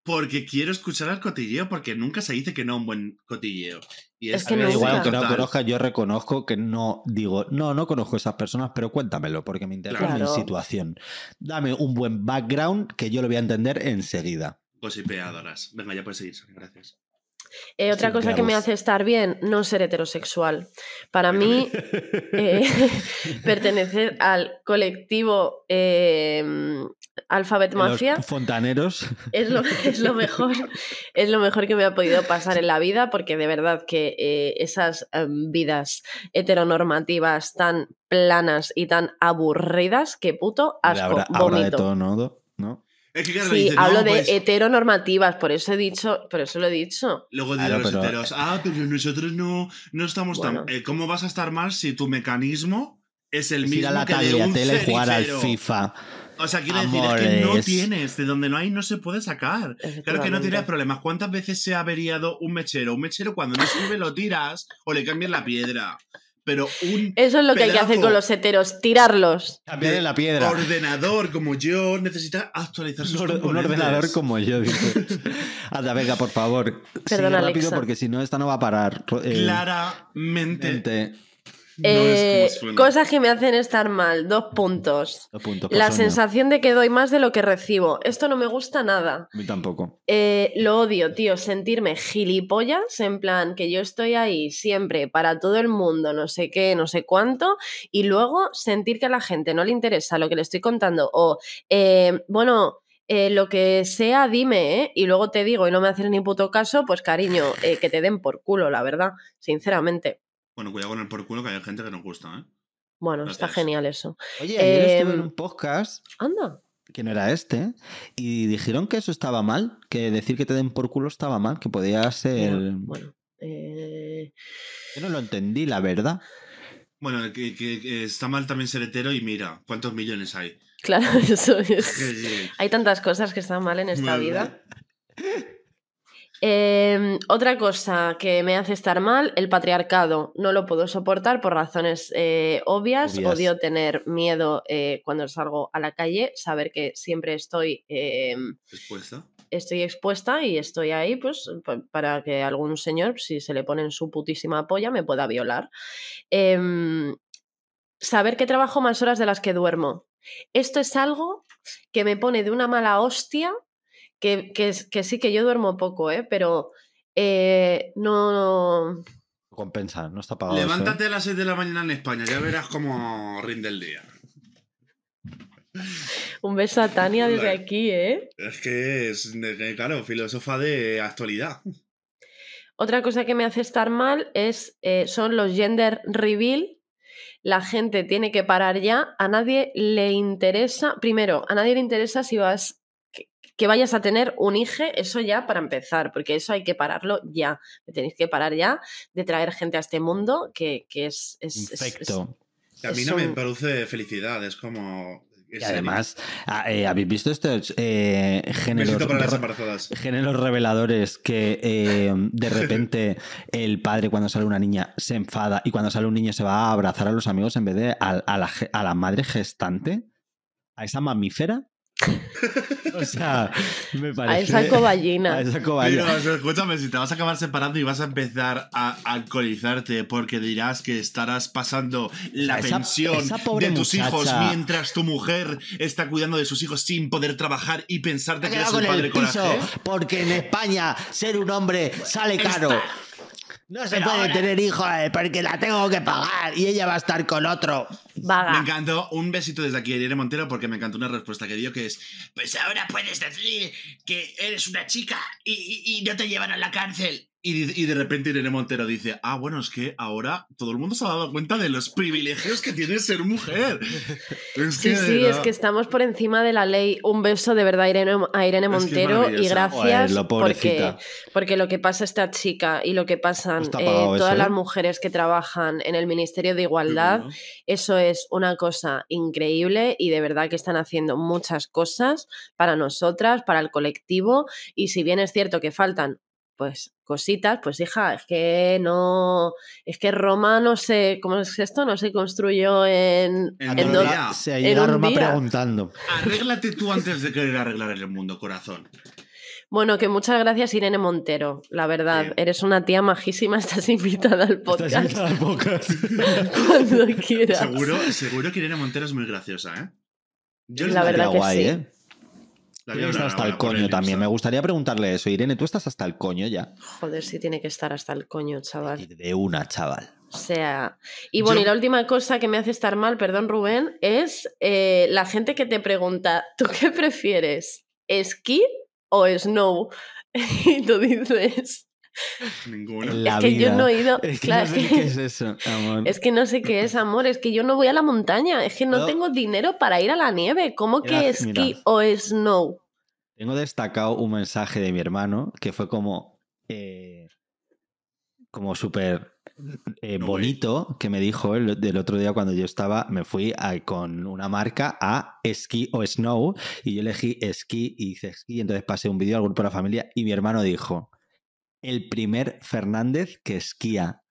Speaker 1: porque quiero escuchar al cotilleo, porque nunca se dice que no un buen cotilleo.
Speaker 3: Y es, que no
Speaker 2: igual que no conozca, yo reconozco que no digo, no, no conozco a esas personas, pero cuéntamelo, porque me interesa mi situación. Dame un buen background que yo lo voy a entender enseguida.
Speaker 1: Gossipeadoras. Venga, ya puedes seguir, gracias.
Speaker 3: Eh, otra cosa que me hace estar bien, no ser heterosexual. Para mí, (laughs) eh, (laughs) pertenecer al colectivo eh, Alphabet Mafia.
Speaker 2: fontaneros.
Speaker 3: Es lo, es lo, mejor, (laughs) es lo mejor que me ha podido pasar en la vida, porque de verdad que eh, esas em, vidas heteronormativas tan planas y tan aburridas, que puto asco. vomito.
Speaker 2: ¿no?
Speaker 3: Sí, hablo de pues heteronormativas, por eso he dicho, por eso lo he dicho.
Speaker 1: Luego dirán los heteros, ah, pero nosotros no, no estamos tan. Eh, ¿Cómo vas a estar mal si tu mecanismo es el mismo
Speaker 2: la
Speaker 1: que de un
Speaker 2: tele jugar al FIFA?
Speaker 1: O sea, quiero decir, es que no tienes, de donde no hay no se puede sacar. Claro que no tienes problemas. ¿Cuántas veces se ha averiado un mechero? Un mechero cuando no sirve lo tiras o le cambias la piedra. Pero un
Speaker 3: Eso es lo que hay que hacer con los heteros, tirarlos.
Speaker 2: Cambiar la piedra.
Speaker 1: Ordenador como yo necesita actualizar sus
Speaker 2: un, un ordenador como yo, dice. (laughs) Anda, venga, por favor.
Speaker 3: Perdona, rápido
Speaker 2: porque si no, esta no va a parar.
Speaker 1: Eh, Claramente.
Speaker 3: Eh, cosas que me hacen estar mal, dos puntos. la sensación de que doy más de lo que recibo. Esto no me gusta nada.
Speaker 2: A mí tampoco.
Speaker 3: Eh, lo odio, tío, sentirme gilipollas, en plan que yo estoy ahí siempre para todo el mundo, no sé qué, no sé cuánto, y luego sentir que a la gente no le interesa lo que le estoy contando o, eh, bueno, lo que sea, dime, ¿eh? Y luego te digo y no me haces ni puto caso, pues cariño, que te den por culo, la verdad, sinceramente.
Speaker 1: Bueno, cuidado con el por culo que hay gente que nos gusta, ¿eh?
Speaker 3: Bueno, está genial eso.
Speaker 2: Oye, ayer estuve en em, un podcast.
Speaker 3: Anda.
Speaker 2: Que no era este. Y dijeron que eso estaba mal. Que decir que te den por culo estaba mal. Que podía ser.
Speaker 3: Bueno. Eh,
Speaker 2: Yo no lo entendí, la verdad.
Speaker 1: Bueno, que, está mal también ser hetero y mira, ¿cuántos millones hay?
Speaker 3: Claro, (laughs) eso es. (laughs) hay tantas cosas que están mal en esta vida. Em, otra cosa que me hace estar mal, el patriarcado. No lo puedo soportar por razones eh, obvias. Odio tener miedo eh, cuando salgo a la calle, saber que siempre estoy
Speaker 1: em, expuesta.
Speaker 3: Estoy expuesta y estoy ahí, pues, para que algún señor, si se le pone en su putísima polla, me pueda violar. Em, saber que trabajo más horas de las que duermo. Esto es algo que me pone de una mala hostia que, que, que sí, que yo duermo poco, ¿eh? Pero eh, no...
Speaker 2: Compensa, no está pagado.
Speaker 1: Levántate
Speaker 2: eso,
Speaker 1: a las 6 de la mañana en España, ya verás cómo rinde el día.
Speaker 3: Un beso a Tania desde aquí, ¿eh?
Speaker 1: Es que es, eh, claro, filósofa de actualidad.
Speaker 3: Otra cosa que me hace estar mal es, eh, son los gender reveal. La gente tiene que parar ya. A nadie le interesa, primero, a nadie le interesa si vas que, vayas a tener un hijo, eso ya para empezar, porque eso hay que pararlo ya. Tenéis que parar ya de traer gente a este mundo que, que es, es, es- es-
Speaker 2: Infecto.
Speaker 1: A mí
Speaker 3: Es
Speaker 1: no me produce felicidad, es como...
Speaker 2: Y además, ah, eh, ¿habéis visto estos eh, géneros, re- géneros reveladores que eh, (laughs) de repente el padre cuando sale una niña se enfada y cuando sale un niño se va a abrazar a los amigos en vez de a, a la, ge- a la madre gestante? ¿A esa mamífera? O sea, me
Speaker 3: a
Speaker 2: parece...
Speaker 3: esa coballina.
Speaker 2: a esa
Speaker 1: o sea, escúchame, si te vas a acabar separando y vas a empezar a alcoholizarte porque dirás que estarás pasando la pensión
Speaker 2: esa
Speaker 1: de tus
Speaker 2: muchacha-
Speaker 1: hijos mientras tu mujer está cuidando de sus hijos sin poder trabajar y pensarte que eres
Speaker 2: con
Speaker 1: padre
Speaker 2: el piso
Speaker 1: coraje.
Speaker 2: porque en España ser un hombre sale caro. No se puede tener hijos eh, porque la tengo que pagar y ella va a estar con otro.
Speaker 3: Vaga.
Speaker 1: Me encantó un besito desde aquí a Irene Montero porque me encantó una respuesta que dio que es pues ahora puedes decir que eres una chica y, y- y no te llevan a la cárcel. Y, y de repente Irene Montero dice, ah, bueno, es que ahora todo el mundo se ha dado cuenta de los privilegios que tiene ser mujer. (laughs) Es
Speaker 3: Sí,
Speaker 1: que,
Speaker 3: sí,
Speaker 1: de
Speaker 3: es que estamos por encima de la ley. Un beso de verdad a Irene, a Irene
Speaker 1: Es que es
Speaker 3: Montero y gracias
Speaker 2: Joder,
Speaker 3: porque, porque lo que pasa a esta chica y lo que pasan eh, todas
Speaker 2: eso, ¿eh?
Speaker 3: las mujeres que trabajan en el Ministerio de Igualdad,
Speaker 1: Bueno.
Speaker 3: eso es una cosa increíble y de verdad que están haciendo muchas cosas para nosotras, para el colectivo y si bien es cierto que faltan pues cositas, pues hija, es que no, es que Roma no sé, ¿cómo es esto? No se construyó en,
Speaker 1: En
Speaker 3: en
Speaker 1: día.
Speaker 2: Se
Speaker 3: en un
Speaker 2: Roma
Speaker 3: día.
Speaker 2: preguntando.
Speaker 1: Arréglate tú antes de querer arreglar el mundo, corazón.
Speaker 3: Bueno, que muchas gracias Irene Montero, la verdad,
Speaker 1: Bien.
Speaker 3: eres una tía majísima, estás invitada al podcast
Speaker 2: Estás invitada al podcast. (laughs)
Speaker 3: cuando quieras.
Speaker 1: Seguro, seguro que Irene Montero es muy graciosa, ¿eh? Yo
Speaker 3: La verdad que
Speaker 2: guay,
Speaker 3: sí.
Speaker 2: ¿eh? Estar
Speaker 1: ahora,
Speaker 2: hasta el coño también.
Speaker 1: Insta.
Speaker 2: Me gustaría preguntarle eso. Irene, ¿tú estás hasta el coño ya?
Speaker 3: Joder, sí tiene que estar hasta el coño, chaval.
Speaker 2: De una, chaval.
Speaker 3: O sea, y bueno,
Speaker 1: Yo-
Speaker 3: y la última cosa que me hace estar mal, perdón Rubén, es eh, la gente que te pregunta, ¿tú qué prefieres? ¿Esquí o snow? (laughs) Y tú dices,
Speaker 1: Ninguna.
Speaker 2: La
Speaker 3: es que yo no he ido,
Speaker 2: Es que
Speaker 3: claro,
Speaker 2: no sé
Speaker 3: es
Speaker 2: qué
Speaker 3: que-
Speaker 2: es eso, amor.
Speaker 3: Es que no sé qué es, amor. Es que yo no voy a la montaña. Es que no
Speaker 2: No.
Speaker 3: tengo dinero para ir a la nieve. ¿Cómo que esquí o snow?
Speaker 2: Tengo destacado un mensaje de mi hermano que fue como. eh, como súper eh,
Speaker 1: No,
Speaker 2: bonito que me dijo el, del otro día cuando yo estaba, me fui a- con una marca a esquí o snow y yo elegí esquí y hice esquí, entonces pasé un vídeo al grupo de la familia y mi hermano dijo, el primer Fernández que esquía.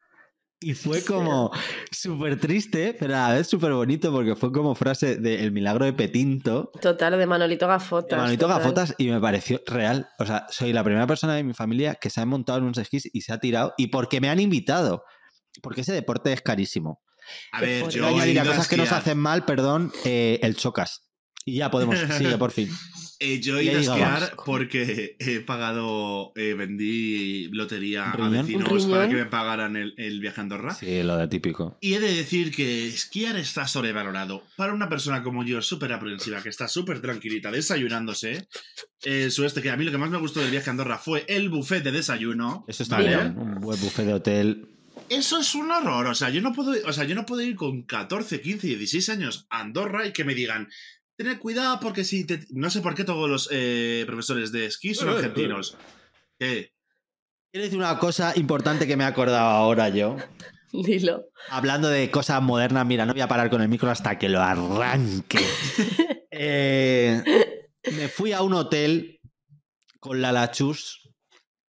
Speaker 2: Y (laughs) fue como súper triste, pero a la vez súper bonito porque fue como frase de El milagro de Petinto.
Speaker 3: Total, de Manolito Gafotas.
Speaker 2: De Manolito
Speaker 3: total.
Speaker 2: Gafotas y me pareció real. O sea, soy la primera persona de mi familia que se ha montado en unos esquís y se ha tirado y porque me han invitado. Porque ese deporte es carísimo.
Speaker 1: A ver, yo ido a
Speaker 2: cosas que nos hacen mal, perdón, eh, el chocas. Y ya podemos, sigue por fin. (laughs)
Speaker 1: Eh, yo he ido a esquiar porque he pagado, eh, vendí lotería
Speaker 2: ¿Un
Speaker 1: a vecinos
Speaker 3: ¿Un
Speaker 1: para que me pagaran el, el viaje a Andorra.
Speaker 2: Sí, lo de típico.
Speaker 1: Y he de decir que esquiar está sobrevalorado. Para una persona como yo, súper aprensiva, que está súper tranquilita desayunándose, eh, su este, que a mí lo que más me gustó del viaje a Andorra fue el buffet de desayuno.
Speaker 2: Eso está
Speaker 1: ¿vale?
Speaker 2: bien. Un buen buffet de hotel.
Speaker 1: Eso es un horror. O sea, yo no puedo, o sea, yo no puedo ir con 14, 15, 16 años a Andorra y que me digan, tened cuidado porque si te... No sé por qué todos los eh, profesores de esquí son argentinos. ¿Qué?
Speaker 2: Quiero decir una cosa importante que me he acordado ahora yo. (laughs)
Speaker 3: Dilo.
Speaker 2: Hablando de cosas modernas, mira, no voy a parar con el micro hasta que lo arranque. (laughs) Eh, me fui a un hotel con la Lachus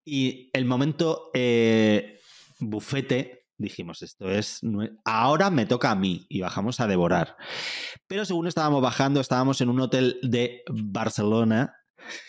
Speaker 2: y el momento eh, bufete, dijimos, esto es, ahora me toca a mí y bajamos a devorar. Pero según estábamos bajando, estábamos en un hotel de Barcelona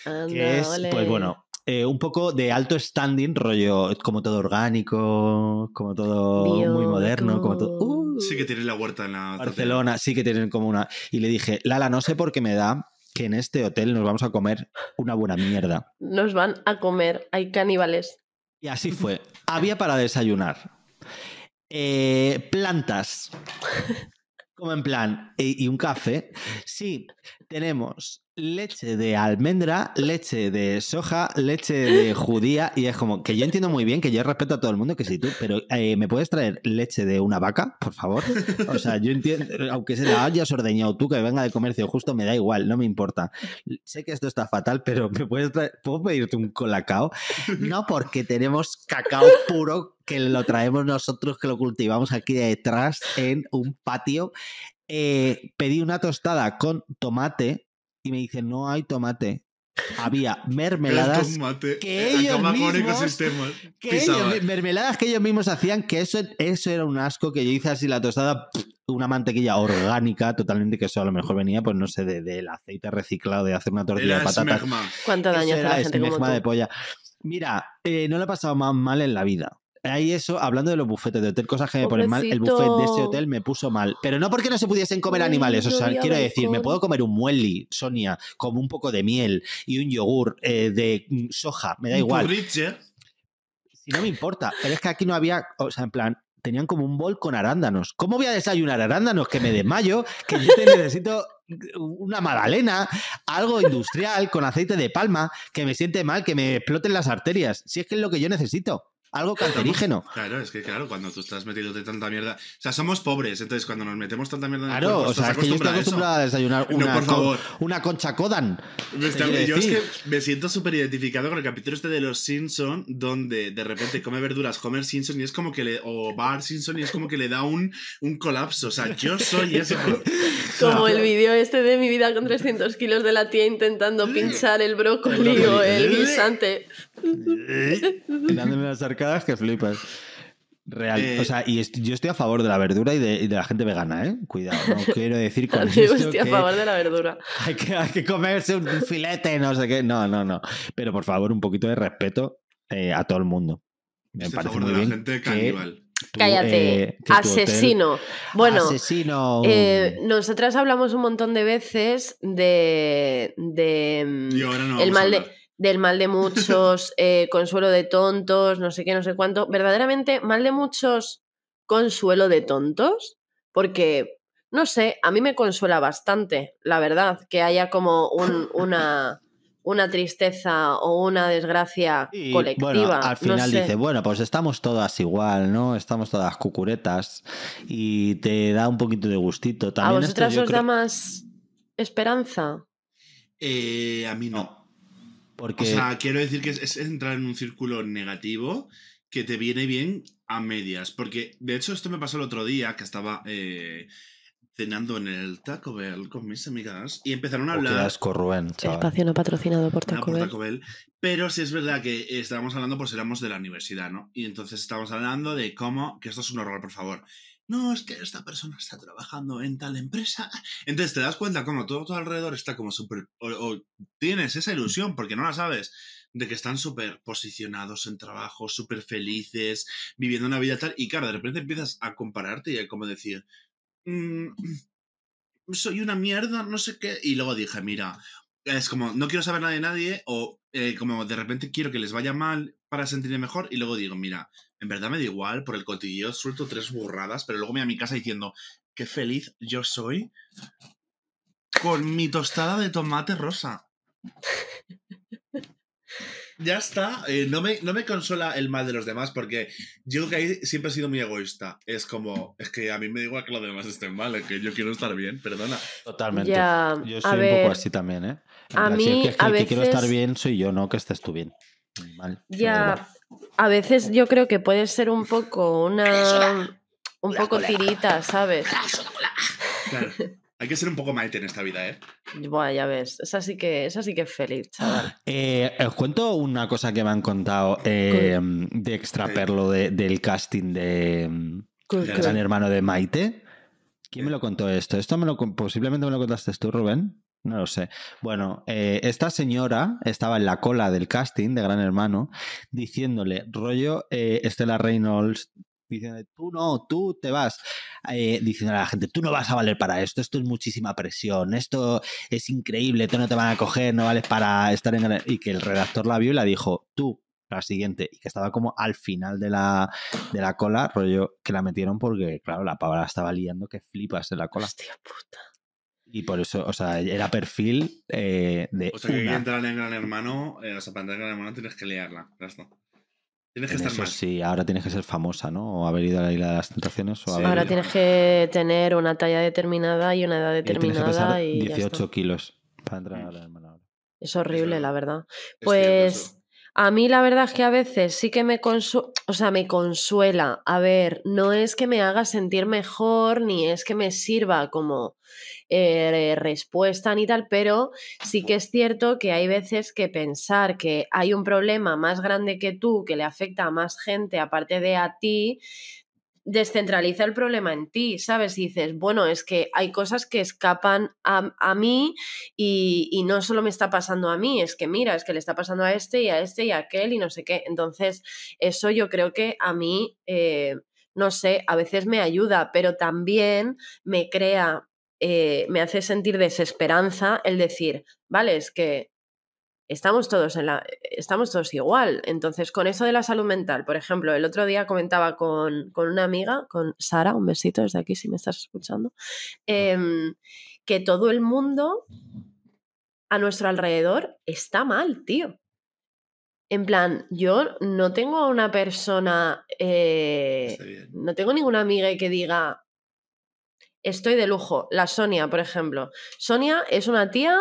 Speaker 2: que
Speaker 3: Anda,
Speaker 2: es,
Speaker 3: ole.
Speaker 2: pues bueno, eh, un poco de alto standing, rollo como todo orgánico, como todo muy moderno, como todo... ¡Uh!
Speaker 1: Sí que tiene la huerta en la...
Speaker 2: Barcelona, sí que tienen como una... Y le dije, Lala, no sé por qué me da que en este hotel nos vamos a comer una buena mierda.
Speaker 3: Nos van a comer, hay caníbales.
Speaker 2: Y así fue. Había para desayunar. Eh, plantas. Como en plan, y, y un café. Sí, tenemos leche de almendra, leche de soja, leche de judía, y es como que yo entiendo muy bien que yo respeto a todo el mundo que sí tú, pero eh, ¿me puedes traer leche de una vaca, por favor? O sea, yo entiendo, aunque se la hayas ordeñado tú, que venga de comercio justo, me da igual, no me importa. Sé que esto está fatal, pero ¿me puedes traer, ¿puedo pedirte un colacao? No porque tenemos cacao puro que lo traemos nosotros, que lo cultivamos aquí detrás en un patio. Eh, pedí una tostada con tomate y me dicen, no hay tomate. Había (laughs) mermeladas que ellos mismos, que ellos, mermeladas que ellos mismos hacían, que eso, eso era un asco, que yo hice así la tostada, una mantequilla orgánica, totalmente, que eso a lo mejor venía, pues no sé, del de, aceite reciclado de hacer una tortilla de patatas.
Speaker 3: ¿Cuánto daño hace la gente como tú?
Speaker 2: de polla. Mira, eh, no le he pasado más mal en la vida. Ahí eso, hablando de los bufetes de hotel, cosas que me ponen mal, el buffet de ese hotel me puso mal. Pero no porque no se pudiesen comer animales, o sea, quiero decir, me puedo comer un muelli, Sonia, como un poco de miel y un yogur eh, de soja, me da igual. Si no me importa, pero es que aquí no había, o sea, en plan, tenían como un bol con arándanos. ¿Cómo voy a desayunar arándanos? Que me desmayo, que yo te necesito una magdalena, algo industrial con aceite de palma, que me siente mal, que me exploten las arterias. Si es que es lo que yo necesito. Algo cancerígeno.
Speaker 1: Claro, es que claro, cuando tú estás metiéndote tanta mierda. O sea, somos pobres, entonces cuando nos metemos tanta mierda en
Speaker 2: el Claro, o sea, es que yo estoy acostumbrado a, desayunar una, por favor. una concha Kodan.
Speaker 1: yo es que me siento súper identificado con el capítulo este de los Simpson, donde de repente come verduras Homer Simpson y es como que le. o Bar Simpson y es como que le da un, un colapso. O sea, yo soy ese. (laughs)
Speaker 3: como el vídeo este de mi vida con 300 kilos de la tía intentando pinchar el brócoli o el guisante.
Speaker 2: Dándome las arcadas que flipas. Real. o sea, y yo estoy a favor de la verdura y de, la gente vegana, ¿eh? Cuidado, no (laughs) quiero decir con
Speaker 3: esto estoy a favor de la verdura.
Speaker 2: Hay que, hay que, comerse un filete, no sé qué. No, no, no. Pero por favor, un poquito de respeto eh, a todo el mundo. Me
Speaker 1: estoy
Speaker 2: parece
Speaker 1: a favor
Speaker 2: muy
Speaker 1: de
Speaker 2: bien
Speaker 1: la gente caníbal.
Speaker 3: Cállate, eh, asesino. Bueno,
Speaker 2: asesino.
Speaker 3: Eh, nosotras hablamos un montón de veces de, de
Speaker 1: no
Speaker 3: el mal de del mal de (laughs) muchos, eh, consuelo de tontos, no sé qué, no sé cuánto. Verdaderamente, mal de muchos, consuelo de tontos, porque, no sé, a mí me consuela bastante, la verdad, que haya como un, una, una tristeza o una desgracia colectiva.
Speaker 2: Bueno, al final dice, bueno, pues estamos todas igual, ¿no? Estamos todas cucuretas y te da un poquito de gustito. También
Speaker 3: ¿A vosotras os da más esperanza?
Speaker 1: Eh, a mí no. O sea, quiero decir que es, entrar en un círculo negativo que te viene bien a medias. Porque, de hecho, esto me pasó el otro día que estaba eh, cenando en el Taco Bell con mis amigas y empezaron a hablar.
Speaker 2: asco, Rubén,
Speaker 3: Espacio no patrocinado por Taco,
Speaker 1: por Taco Bell. Pero sí es verdad que estábamos hablando, pues éramos de la universidad, ¿no? Y entonces estábamos hablando de cómo. Que esto es un horror, por favor no, es que esta persona está trabajando en tal empresa. Entonces te das cuenta como todo tu alrededor está como súper... O, tienes esa ilusión, porque no la sabes, de que están súper posicionados en trabajo, súper felices, viviendo una vida tal. Y claro, de repente empiezas a compararte y a como decir, mm, soy una mierda, no sé qué. Y luego dije, mira, es como, no quiero saber nada de nadie o eh, como de repente quiero que les vaya mal para sentirme mejor y luego digo, mira, en verdad me da igual, por el cotilleo suelto tres burradas, pero luego me a mi casa diciendo, qué feliz yo soy con mi tostada de tomate rosa. ya está, eh, no, me, no me consuela el mal de los demás porque yo creo que ahí siempre he sido muy egoísta. Es como, es que a mí me da igual que los demás estén mal, es que yo quiero estar bien, perdona.
Speaker 2: Totalmente. yo soy un poco así también, ¿eh?
Speaker 3: a mí,
Speaker 2: que, el que quiero estar bien soy yo, no que estés tú bien. Mal.
Speaker 3: Ya, a veces yo creo que puede ser un poco una... Un poco tirita, ¿sabes?
Speaker 1: Claro. Hay que ser un poco maite en esta vida, ¿eh?
Speaker 3: Buah, ya ves. Esa sí que, esa sí que es feliz, chaval. (gasps)
Speaker 2: Eh, os cuento una cosa que me han contado eh, de extraperlo de, del casting de, Gran Hermano de Maite. ¿Quién me lo contó esto? Esto me lo, posiblemente me lo contaste tú, Rubén. No lo sé. Bueno, eh, esta señora estaba en la cola del casting de Gran Hermano diciéndole, rollo, Estela Reynolds diciendo, tú no, tú te vas, eh, diciendo a la gente, tú no vas a valer para esto, esto es muchísima presión, esto es increíble, tú no te van a coger, no vales para estar en... Y que el redactor la vio y la dijo, tú, la siguiente, y que estaba como al final de la, de la cola, rollo, que la metieron porque, claro, la pava estaba liando que flipas en la cola.
Speaker 3: Hostia puta.
Speaker 2: Y por eso, o sea, era perfil eh, de.
Speaker 1: O sea, que
Speaker 2: una.
Speaker 1: entrar en Gran Hermano, eh, o sea, para entrar en Gran Hermano tienes que liarla. Ya está. Tienes que
Speaker 2: En
Speaker 1: estar
Speaker 2: eso
Speaker 1: mal.
Speaker 2: sí, ahora tienes que ser famosa, ¿no? O haber ido a la isla de las tentaciones o
Speaker 1: Sí.
Speaker 2: haber.
Speaker 3: Ahora
Speaker 1: ya.
Speaker 3: tienes que tener una talla determinada y una edad
Speaker 2: y tienes que
Speaker 3: determinada
Speaker 2: pesar
Speaker 3: y ya
Speaker 2: 18
Speaker 3: está.
Speaker 2: kilos para entrar a hermana. ahora.
Speaker 3: Es horrible,
Speaker 1: verdad.
Speaker 3: la verdad.
Speaker 1: Es cierto
Speaker 3: Pues. A mí la verdad es que a veces sí que me consuela, o sea, me consuela. A ver, no es que me haga sentir mejor ni es que me sirva como eh, respuesta ni tal, pero sí que es cierto que hay veces que pensar que hay un problema más grande que tú, que le afecta a más gente aparte de a ti, descentraliza el problema en ti, ¿sabes? Y dices, bueno, es que hay cosas que escapan a, a mí y, y no solo me está pasando a mí, es que mira, es que le está pasando a este y a este y a aquel y no sé qué. Entonces, eso yo creo que a mí, eh, no sé, a veces me ayuda, pero también me crea, eh, me hace sentir desesperanza el decir, vale, es que estamos todos en la estamos todos igual. Entonces con eso de la salud mental por ejemplo el otro día comentaba con, con una amiga con Sara un besito desde aquí si me estás escuchando em, que todo el mundo a nuestro alrededor está mal tío. En plan yo no tengo a una persona eh, no tengo ninguna amiga que diga estoy de lujo la Sonia por ejemplo. Sonia es una tía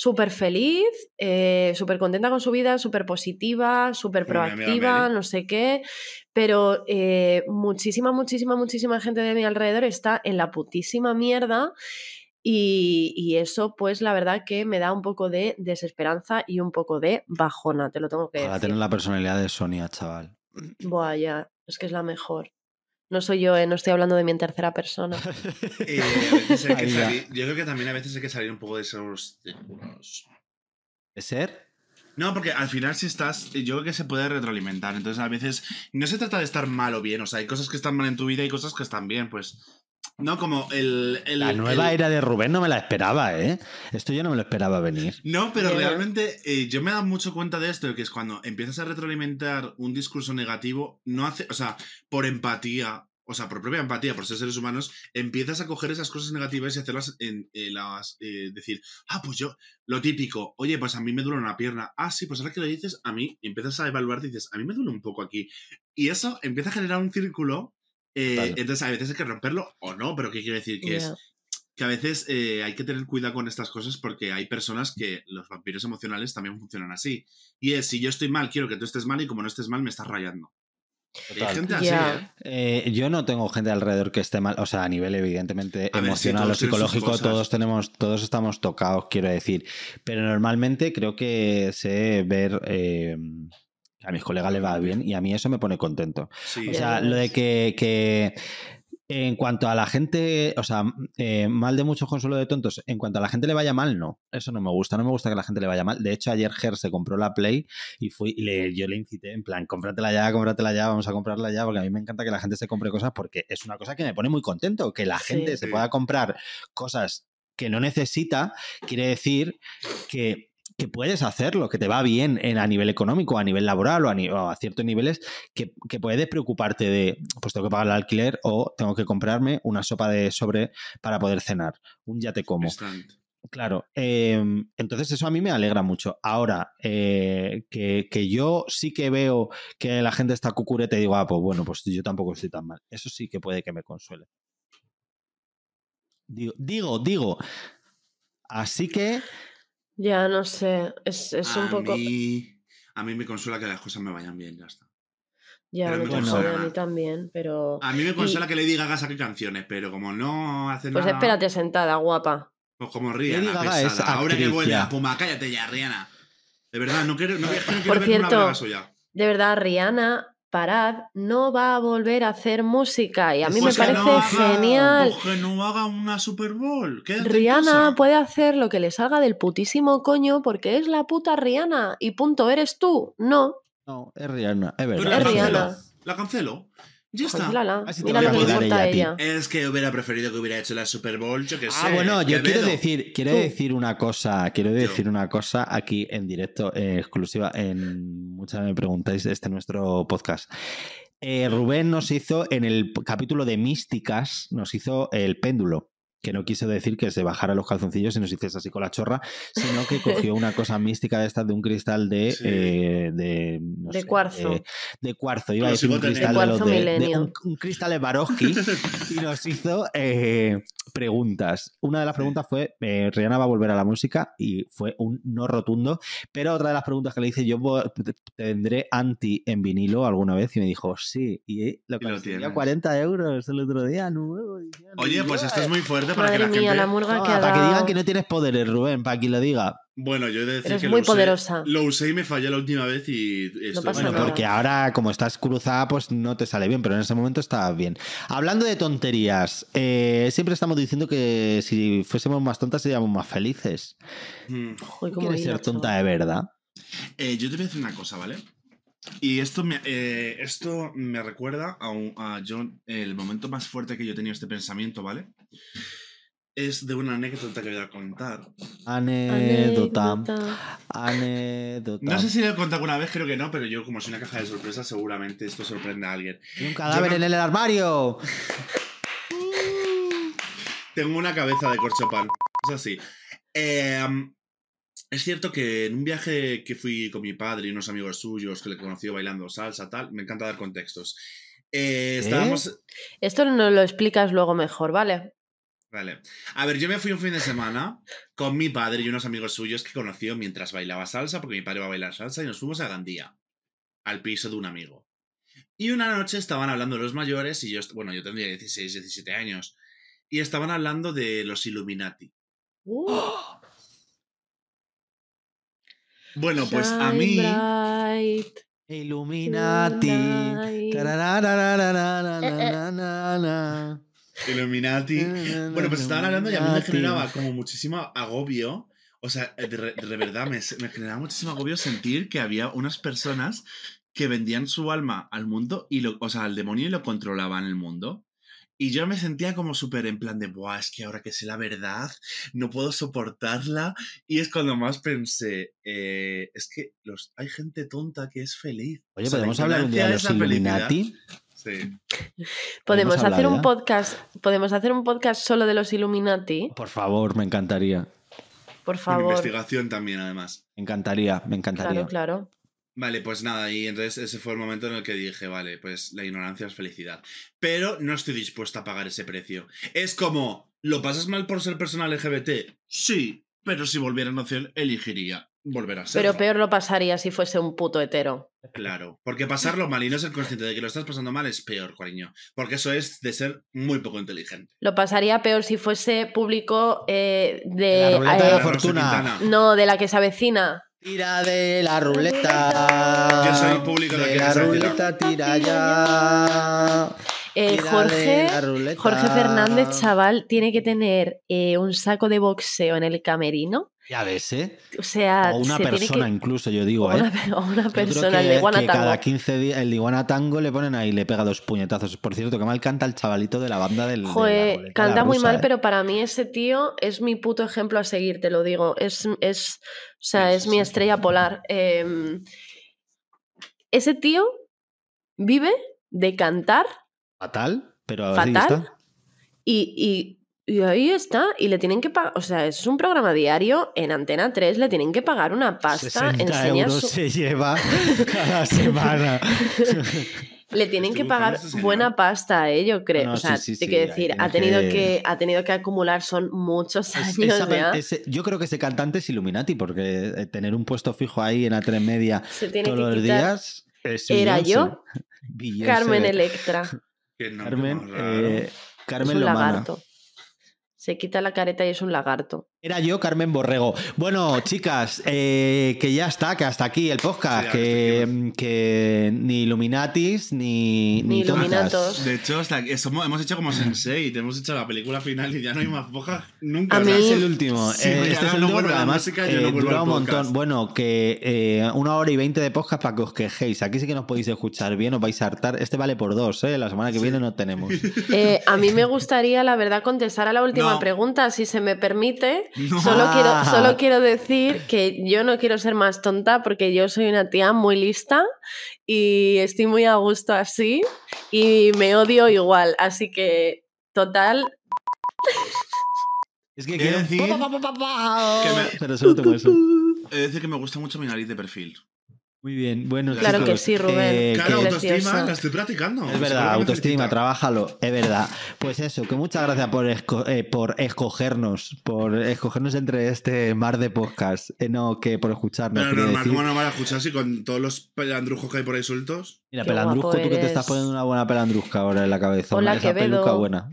Speaker 3: súper feliz, eh, súper contenta con su vida, súper positiva, súper proactiva, no sé qué, pero eh, muchísima, muchísima, muchísima gente de mi alrededor está en la putísima mierda y, y eso pues la verdad que me da un poco de desesperanza y un poco de bajona, te lo tengo que
Speaker 2: Ojalá
Speaker 3: decir.
Speaker 2: tener la personalidad de Sonia, chaval.
Speaker 3: Buah, ya, es que es la mejor. No soy yo, eh, no estoy hablando de mí en tercera persona. (laughs)
Speaker 1: Eh, salir- yo creo que también a veces hay que salir un poco de esos círculos.
Speaker 2: ¿De ser?
Speaker 1: No, porque al final si estás, yo creo que se puede retroalimentar. Entonces a veces no se trata de estar mal o bien. O sea, hay cosas que están mal en tu vida y cosas que están bien. Pues no como el... el-
Speaker 2: La nueva
Speaker 1: el-
Speaker 2: era de Rubén no me la esperaba, ¿eh? Esto yo no me lo esperaba venir.
Speaker 1: No, pero realmente eh, yo me he dado mucho cuenta de esto, que es cuando empiezas a retroalimentar un discurso negativo, no hace, o sea, por empatía, o sea, por propia empatía, por ser seres humanos, empiezas a coger esas cosas negativas y hacerlas en eh, las, eh, decir, ah, pues yo, lo típico, oye, pues a mí me duele una pierna, ah, sí, pues ahora que lo dices, a mí, y empiezas a evaluar, dices, a mí me duele un poco aquí. Y eso empieza a generar un círculo, eh, entonces a veces hay que romperlo o no, pero ¿qué quiero decir? Que es que a veces eh, hay que tener cuidado con estas cosas porque hay personas que los vampiros emocionales también funcionan así. Y es, si yo estoy mal, quiero que tú esestés mal y como no estés mal, me estás rayando. Hay gente así. ¿eh?
Speaker 2: Eh, yo no tengo gente alrededor que esté mal, o sea, a nivel evidentemente
Speaker 1: A ver, sí,
Speaker 2: emocional o psicológico, todos tenemos, todos estamos tocados, quiero decir. Pero normalmente creo que sé ver eh, que a mis colegas les va bien y a mí eso me pone contento.
Speaker 1: Sí.
Speaker 2: O sea, lo de que, que en cuanto a la gente, o sea, eh, mal de muchos consuelo de tontos, en cuanto a la gente le vaya mal, no. Eso no me gusta, no me gusta que la gente le vaya mal. De hecho, ayer Ger se compró la Play y fui, y le, yo le incité en plan, cómpratela ya, cómpratela ya, vamos a comprarla ya, porque a mí me encanta que la gente se compre cosas porque es una cosa que me pone muy contento, que la
Speaker 3: Sí.
Speaker 2: gente se
Speaker 1: Sí.
Speaker 2: pueda comprar cosas que no necesita, quiere decir que que puedes hacerlo, que te va bien en, a nivel económico, a nivel laboral o a, ni- o a ciertos niveles, que, que puedes preocuparte de, pues tengo que pagar el alquiler o tengo que comprarme una sopa de sobre para poder cenar, un ya te como. Claro, eh, entonces eso a mí me alegra mucho. Ahora, eh, que, que yo sí que veo que la gente está cucurete y digo, ah, pues bueno, pues yo tampoco estoy tan mal. Eso sí que puede que me consuele. Digo, digo, digo. Así que
Speaker 3: Ya no sé, es, es un
Speaker 1: a
Speaker 3: poco...
Speaker 1: Mí, a mí me consuela que las cosas me vayan bien, ya está.
Speaker 3: Ya,
Speaker 1: pero
Speaker 3: a mí
Speaker 1: me
Speaker 3: también,
Speaker 1: consuela.
Speaker 3: a mí también, pero...
Speaker 1: A mí me consuela
Speaker 3: Y-
Speaker 1: que Lady Gaga saque canciones, pero como no hace
Speaker 3: Pues
Speaker 1: nada...
Speaker 3: espérate sentada, guapa.
Speaker 1: Pues como Rihanna,
Speaker 2: Lady Gaga es
Speaker 1: pesada. Ahora que vuelve
Speaker 2: ya.
Speaker 1: a Puma, cállate ya, Rihanna. De verdad, no quiero, no, no quiero
Speaker 3: Por
Speaker 1: ver
Speaker 3: cierto,
Speaker 1: una suya.
Speaker 3: De verdad, Rihanna, parad, no va a volver a hacer música y a mí
Speaker 1: Pues
Speaker 3: me parece
Speaker 1: no haga-
Speaker 3: genial.
Speaker 1: pues que no haga una Super Bowl. quédate
Speaker 3: Rihanna puede hacer lo que le salga del putísimo coño porque es la puta Rihanna y punto, ¿eres tú? No.
Speaker 2: no, es Rihanna, es
Speaker 1: Pero
Speaker 2: verdad.
Speaker 1: la
Speaker 3: Es
Speaker 1: cancelo.
Speaker 3: Rihanna.
Speaker 1: La cancelo. Ya está.
Speaker 2: Así
Speaker 3: Mira lo que le
Speaker 2: ella.
Speaker 1: Es que hubiera preferido que hubiera hecho la Super Bowl, yo que sé.
Speaker 2: Ah, bueno, yo quiero decir, quiero decir una cosa, quiero
Speaker 1: Yo.
Speaker 2: decir una cosa aquí en directo, eh, exclusiva, en muchas me preguntáis, este es nuestro podcast. Eh, Rubén nos hizo en el capítulo de místicas, nos hizo el péndulo, que no quiso decir que se bajara los calzoncillos y nos hiciese así con la chorra, sino que (laughs) cogió una cosa mística de estas de un cristal de
Speaker 1: Sí.
Speaker 2: eh, de, no
Speaker 3: De
Speaker 2: sé,
Speaker 3: cuarzo.
Speaker 2: de, de cuarzo, iba a decir un cristal
Speaker 3: De
Speaker 2: de, los de- un, un cristal de Barovsky y (laughs) nos hizo eh, preguntas. Una de las preguntas fue, eh, Rihanna va a volver a la música y fue un no rotundo, pero otra de las preguntas que le hice, yo tendré anti en vinilo alguna vez y me dijo, sí, y lo
Speaker 1: tienes.
Speaker 2: 40 euros el otro día, nuevo.
Speaker 1: Oye, pues
Speaker 2: "Yo,
Speaker 1: esto es muy fuerte para
Speaker 3: Madre
Speaker 1: que la
Speaker 3: mía,
Speaker 1: gente...
Speaker 3: la murga que ha
Speaker 2: para que digan
Speaker 3: dado.
Speaker 2: que no tienes poderes, Rubén, para que lo diga.
Speaker 1: Bueno, yo he de decir
Speaker 3: Eres
Speaker 1: que
Speaker 3: muy
Speaker 1: lo usé,
Speaker 3: poderosa.
Speaker 1: Lo usé y me falló la última vez y estoy
Speaker 3: pasa
Speaker 2: Bueno,
Speaker 3: nada.
Speaker 2: porque ahora, como estás cruzada, pues no te sale bien, pero en ese momento estabas bien. Hablando de tonterías, eh, siempre estamos diciendo que si fuésemos más tontas seríamos más felices.
Speaker 1: Mm.
Speaker 3: Joder,
Speaker 2: ¿Tú
Speaker 3: cómo
Speaker 2: quieres ser tonta
Speaker 3: chaval.
Speaker 2: de verdad?
Speaker 1: Eh, yo te voy a decir una cosa, ¿vale? Y esto me, eh, esto me recuerda a, un- a John, el momento más fuerte que yo he tenido este pensamiento, ¿vale? Es de una anécdota que voy a contar.
Speaker 2: Anécdota.
Speaker 3: Anécdota.
Speaker 2: Anécdota.
Speaker 1: No sé si lo he contado alguna vez, creo que no, pero yo como soy una caja de sorpresas, seguramente esto sorprende a alguien.
Speaker 2: Hay un cadáver
Speaker 1: Yo
Speaker 2: en
Speaker 1: no-
Speaker 2: el armario. (laughs)
Speaker 1: Tengo una cabeza de corchopan. Es así. Eh, es cierto que en un viaje que fui con mi padre y unos amigos suyos que le conocí bailando salsa, tal, me encanta dar contextos. Eh, estábamos.
Speaker 3: Esto nos lo explicas luego mejor, ¿vale?
Speaker 1: Vale. A ver, yo me fui un fin de semana con mi padre y unos amigos suyos que conoció mientras bailaba salsa, porque mi padre va a bailar salsa, y nos fuimos a Gandía, al piso de un amigo. Y una noche estaban hablando los mayores, y yo, bueno, yo tendría 16, 17 años, y estaban hablando de los Illuminati.
Speaker 3: Uh, (gasps)
Speaker 1: Bueno, pues a mí...
Speaker 3: bright
Speaker 2: Illuminati.
Speaker 1: Illuminati. Bueno, pues estaban hablando y a mí me generaba como muchísimo agobio. O sea, de, verdad, me, me generaba muchísimo agobio sentir que había unas personas que vendían su alma al mundo, y lo, o sea, al demonio y lo controlaban el mundo. Y yo me sentía como súper en plan de, Buah, es que ahora que sé la verdad, no puedo soportarla. Y es cuando más pensé, eh, es que los, hay gente tonta que es feliz.
Speaker 2: Oye,
Speaker 1: o sea,
Speaker 2: ¿podemos hablar un día de los Illuminati?
Speaker 1: Sí.
Speaker 3: Podemos
Speaker 2: hablar
Speaker 3: hacer un
Speaker 2: ya?
Speaker 3: podcast, podemos hacer un podcast solo de los Illuminati,
Speaker 2: Por favor, me encantaría.
Speaker 3: por
Speaker 1: Con
Speaker 3: favor.
Speaker 1: investigación también, además.
Speaker 2: Me encantaría, me encantaría.
Speaker 3: Claro, claro.
Speaker 1: Vale, pues nada, y entonces ese fue el momento en el que dije, vale, pues la ignorancia es felicidad. Pero no estoy dispuesta a pagar ese precio. Es como, ¿lo pasas mal por ser persona LGBT? Sí, pero si volviera a nacer, elegiría volver a ser.
Speaker 3: Pero peor lo pasaría si fuese un puto hetero.
Speaker 1: Claro, porque pasarlo mal y no ser consciente de que lo estás pasando mal es peor, cariño. Porque eso es de ser muy poco inteligente.
Speaker 3: Lo pasaría peor si fuese público eh,
Speaker 2: La
Speaker 3: de...
Speaker 2: ruleta de la fortuna.
Speaker 3: No, de la que se avecina.
Speaker 2: Tira de la ruleta.
Speaker 1: Yo soy público de
Speaker 2: de
Speaker 1: que
Speaker 2: la
Speaker 1: se
Speaker 2: ruleta, tira ya.
Speaker 3: Eh, Jorge,
Speaker 2: la ruleta.
Speaker 3: Jorge Fernández, chaval, tiene que tener eh, un saco de boxeo en el camerino.
Speaker 2: Ya ves, ¿eh?
Speaker 3: O sea,
Speaker 2: O una
Speaker 3: se
Speaker 2: persona,
Speaker 3: que-
Speaker 2: incluso, yo digo,
Speaker 3: o
Speaker 2: ¿eh?
Speaker 3: una, pe- o una persona, el
Speaker 2: que,
Speaker 3: de Guanatango.
Speaker 2: que cada 15 días el de Iguana Tango le ponen ahí le pega dos puñetazos. Por cierto, que mal canta el chavalito de la banda del.
Speaker 3: Joder,
Speaker 2: ruleta,
Speaker 3: canta muy mal,
Speaker 2: ¿eh?
Speaker 3: pero para mí ese tío es mi puto ejemplo a seguir, te lo digo. Es, es, o sea, es
Speaker 1: sí,
Speaker 3: mi
Speaker 1: sí.
Speaker 3: estrella polar. Em, ese tío vive de cantar
Speaker 2: Fatal, pero ahí
Speaker 3: Fatal.
Speaker 2: está.
Speaker 3: y, y, y ahí está. Y le tienen que pagar, o sea, es un programa diario en Antena 3, le tienen que pagar una pasta.
Speaker 2: 60
Speaker 3: enseña
Speaker 2: euros
Speaker 3: su-
Speaker 2: se lleva cada (laughs) semana. (laughs)
Speaker 3: Le tienen que pagar buena pasta, ¿eh? yo creo.
Speaker 2: No,
Speaker 3: o sea,
Speaker 2: sí, sí,
Speaker 3: te
Speaker 2: sí,
Speaker 3: quiero
Speaker 2: ahí
Speaker 3: decir, ha tenido
Speaker 2: que-
Speaker 3: que... ha tenido que acumular, son muchos
Speaker 2: Es-
Speaker 3: años
Speaker 2: esa-
Speaker 3: ya.
Speaker 2: ese- yo creo que ese cantante es Illuminati, porque eh, tener un puesto fijo ahí en A3 Media
Speaker 3: Se tiene
Speaker 2: todos
Speaker 3: que
Speaker 2: los
Speaker 3: quitar.
Speaker 2: días. es
Speaker 3: Era yo. Carmen Electra.
Speaker 1: Que
Speaker 2: Carmen, eh,
Speaker 3: Es
Speaker 2: Carmen
Speaker 3: un
Speaker 2: Lomana.
Speaker 3: lagarto. Se quita la careta y es un lagarto.
Speaker 2: Era yo, Carmen Borrego. Bueno, chicas, eh, que ya está, que hasta aquí el podcast,
Speaker 1: Sí,
Speaker 2: que, ni Illuminatis ni,
Speaker 3: Ni. Illuminatos.
Speaker 1: De hecho, hasta que somos- hemos hecho como Sensei, te hemos hecho la película final y ya no hay más fojas nunca.
Speaker 3: A mí-
Speaker 2: Es el último.
Speaker 1: Sí,
Speaker 2: Eh, este es
Speaker 1: no
Speaker 2: el último, además
Speaker 1: música,
Speaker 2: eh,
Speaker 1: no
Speaker 2: dura un montón.
Speaker 1: podcast.
Speaker 2: Bueno, que eh, una hora y veinte de podcast para que os quejéis. Aquí sí que nos podéis escuchar bien, os vais a hartar. Este vale por dos, ¿eh? La semana que viene no tenemos.
Speaker 3: Eh, a mí me gustaría, la verdad, contestar a la última
Speaker 1: No.
Speaker 3: pregunta, si se me permite.
Speaker 1: No.
Speaker 3: Solo,
Speaker 2: Ah.
Speaker 3: quiero, solo quiero decir que yo no quiero ser más tonta porque yo soy una tía muy lista y estoy muy a gusto así y me odio igual. Así que, total,
Speaker 2: Es que
Speaker 1: Quiero
Speaker 2: quiero
Speaker 1: decir (laughs) que me-
Speaker 2: Pero solo tengo eso.
Speaker 1: He de decir que me gusta mucho mi nariz de perfil.
Speaker 2: Muy bien, bueno,
Speaker 3: Claro que sí, Rubén.
Speaker 2: eh,
Speaker 1: Claro,
Speaker 2: que-
Speaker 1: autoestima,
Speaker 3: preciosa.
Speaker 1: la estoy practicando.
Speaker 2: Es verdad, autoestima, trabájalo, es verdad. Pues eso, que muchas gracias por, esco- eh, por escogernos, por escogernos entre este mar de podcast, eh, no que por escucharnos.
Speaker 1: Pero normal,
Speaker 2: decir.
Speaker 1: ¿cómo no van a escuchar si con todos los pelandrujos que hay por ahí sueltos?
Speaker 2: Mira,
Speaker 3: Qué
Speaker 2: pelandrusco, tú que te estás poniendo una buena pelandrusca ahora en la cabeza.
Speaker 3: Hola,
Speaker 2: una, esa peluca buena.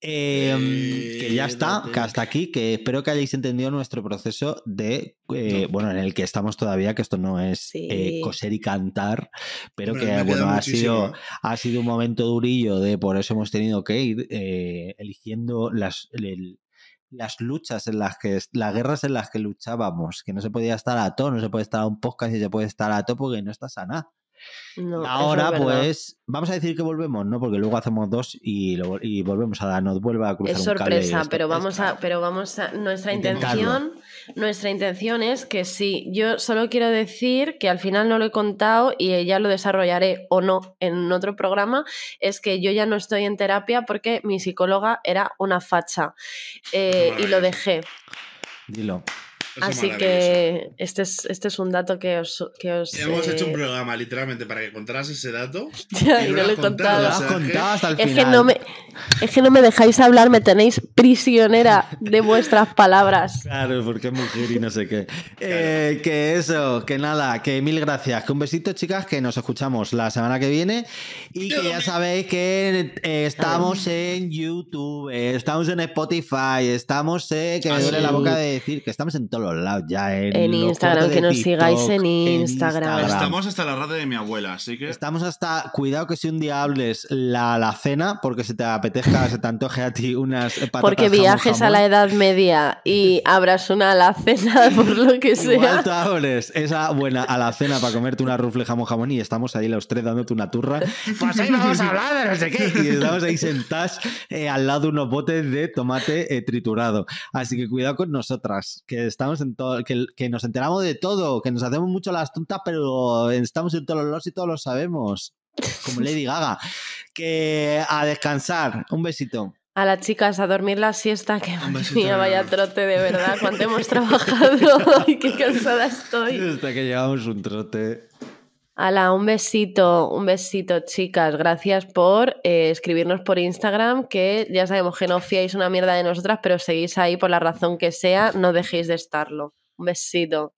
Speaker 2: Eh,
Speaker 1: Eh,
Speaker 2: que ya está,
Speaker 1: date.
Speaker 2: que hasta aquí, que espero que hayáis entendido nuestro proceso de, eh,
Speaker 1: No.
Speaker 2: bueno, en el que estamos todavía, que esto no es
Speaker 3: Sí.
Speaker 2: eh, coser y cantar, pero que bueno, ha
Speaker 1: muchísimo,
Speaker 2: sido, ha sido un momento durillo de por eso hemos tenido que ir eh, eligiendo las, el- las luchas en las que, las guerras en las que luchábamos, que no se podía estar a todo, no se puede estar a un podcast y se puede estar a todo porque no estás a nada.
Speaker 3: No.
Speaker 2: Ahora, pues, vamos a decir que volvemos, ¿no? Porque luego hacemos dos y, lo- y volvemos a dar, nos vuelve a cruzar
Speaker 3: Es
Speaker 2: un cable
Speaker 3: sorpresa, pero vamos a, pero vamos a, nuestra
Speaker 2: Intentarlo.
Speaker 3: intención, nuestra intención es que sí, yo solo quiero decir que al final no lo he contado y ya lo desarrollaré o no en otro programa, es que yo ya no estoy en terapia porque mi psicóloga era una facha eh, y lo dejé.
Speaker 2: Dilo.
Speaker 3: Así que este es, este es un dato que os... Que os
Speaker 1: Hemos hecho un
Speaker 3: eh,
Speaker 1: programa literalmente para que contaras ese dato. (laughs)
Speaker 3: ya, y
Speaker 1: no
Speaker 3: no
Speaker 1: lo
Speaker 3: lo he
Speaker 1: contado,
Speaker 3: contado.
Speaker 2: Lo
Speaker 1: o
Speaker 2: has
Speaker 1: sea,
Speaker 2: contado hasta el
Speaker 3: Es
Speaker 2: final.
Speaker 3: que, no me, es que no me dejáis hablar, me tenéis prisionera de vuestras palabras.
Speaker 2: Claro, porque es mujer y no sé qué. (laughs) Eh, que eso, que nada, que mil gracias. Que un besito, chicas, que nos escuchamos la semana que viene. Y que ya sabéis que eh, estamos en YouTube, estamos en Spotify, estamos en. Que me
Speaker 1: Ah,
Speaker 2: duele la boca de decir que estamos en todos los lados ya. En,
Speaker 3: Instagram, que nos
Speaker 2: TikTok,
Speaker 3: sigáis en Instagram.
Speaker 1: Estamos hasta la radio de mi abuela, así que.
Speaker 2: Estamos hasta, cuidado que si un día hables la, la cena, porque se te apetezca, se te antoje a ti unas patatas
Speaker 3: Porque
Speaker 2: jamón,
Speaker 3: viajes a la Edad Media y abras una alacena (laughs) por lo que
Speaker 2: Igual
Speaker 3: sea.
Speaker 2: tú abres esa buena alacena para comerte una rufle jamón jamón y estamos ahí los tres dándote una turra. Pues ahí vamos a hablar de no sé qué. Y estamos ahí sentados eh, al lado de unos botes de tomate eh, triturado. Así que cuidado con nosotras, que estamos en todo, que, que nos enteramos de todo, que nos hacemos mucho las tontas, pero estamos en todos los y todos lo sabemos. Como Lady Gaga. Que a descansar. Un besito.
Speaker 3: A las chicas a dormir la siesta, que mía, vaya trote de verdad, cuánto hemos (laughs) trabajado y qué cansada estoy.
Speaker 2: Hasta que llevamos un trote.
Speaker 3: Ala, un besito, un besito, chicas. Gracias por eh, escribirnos por Instagram, que ya sabemos que no fiáis una mierda de nosotras, pero seguís ahí por la razón que sea, no dejéis de estarlo. Un besito.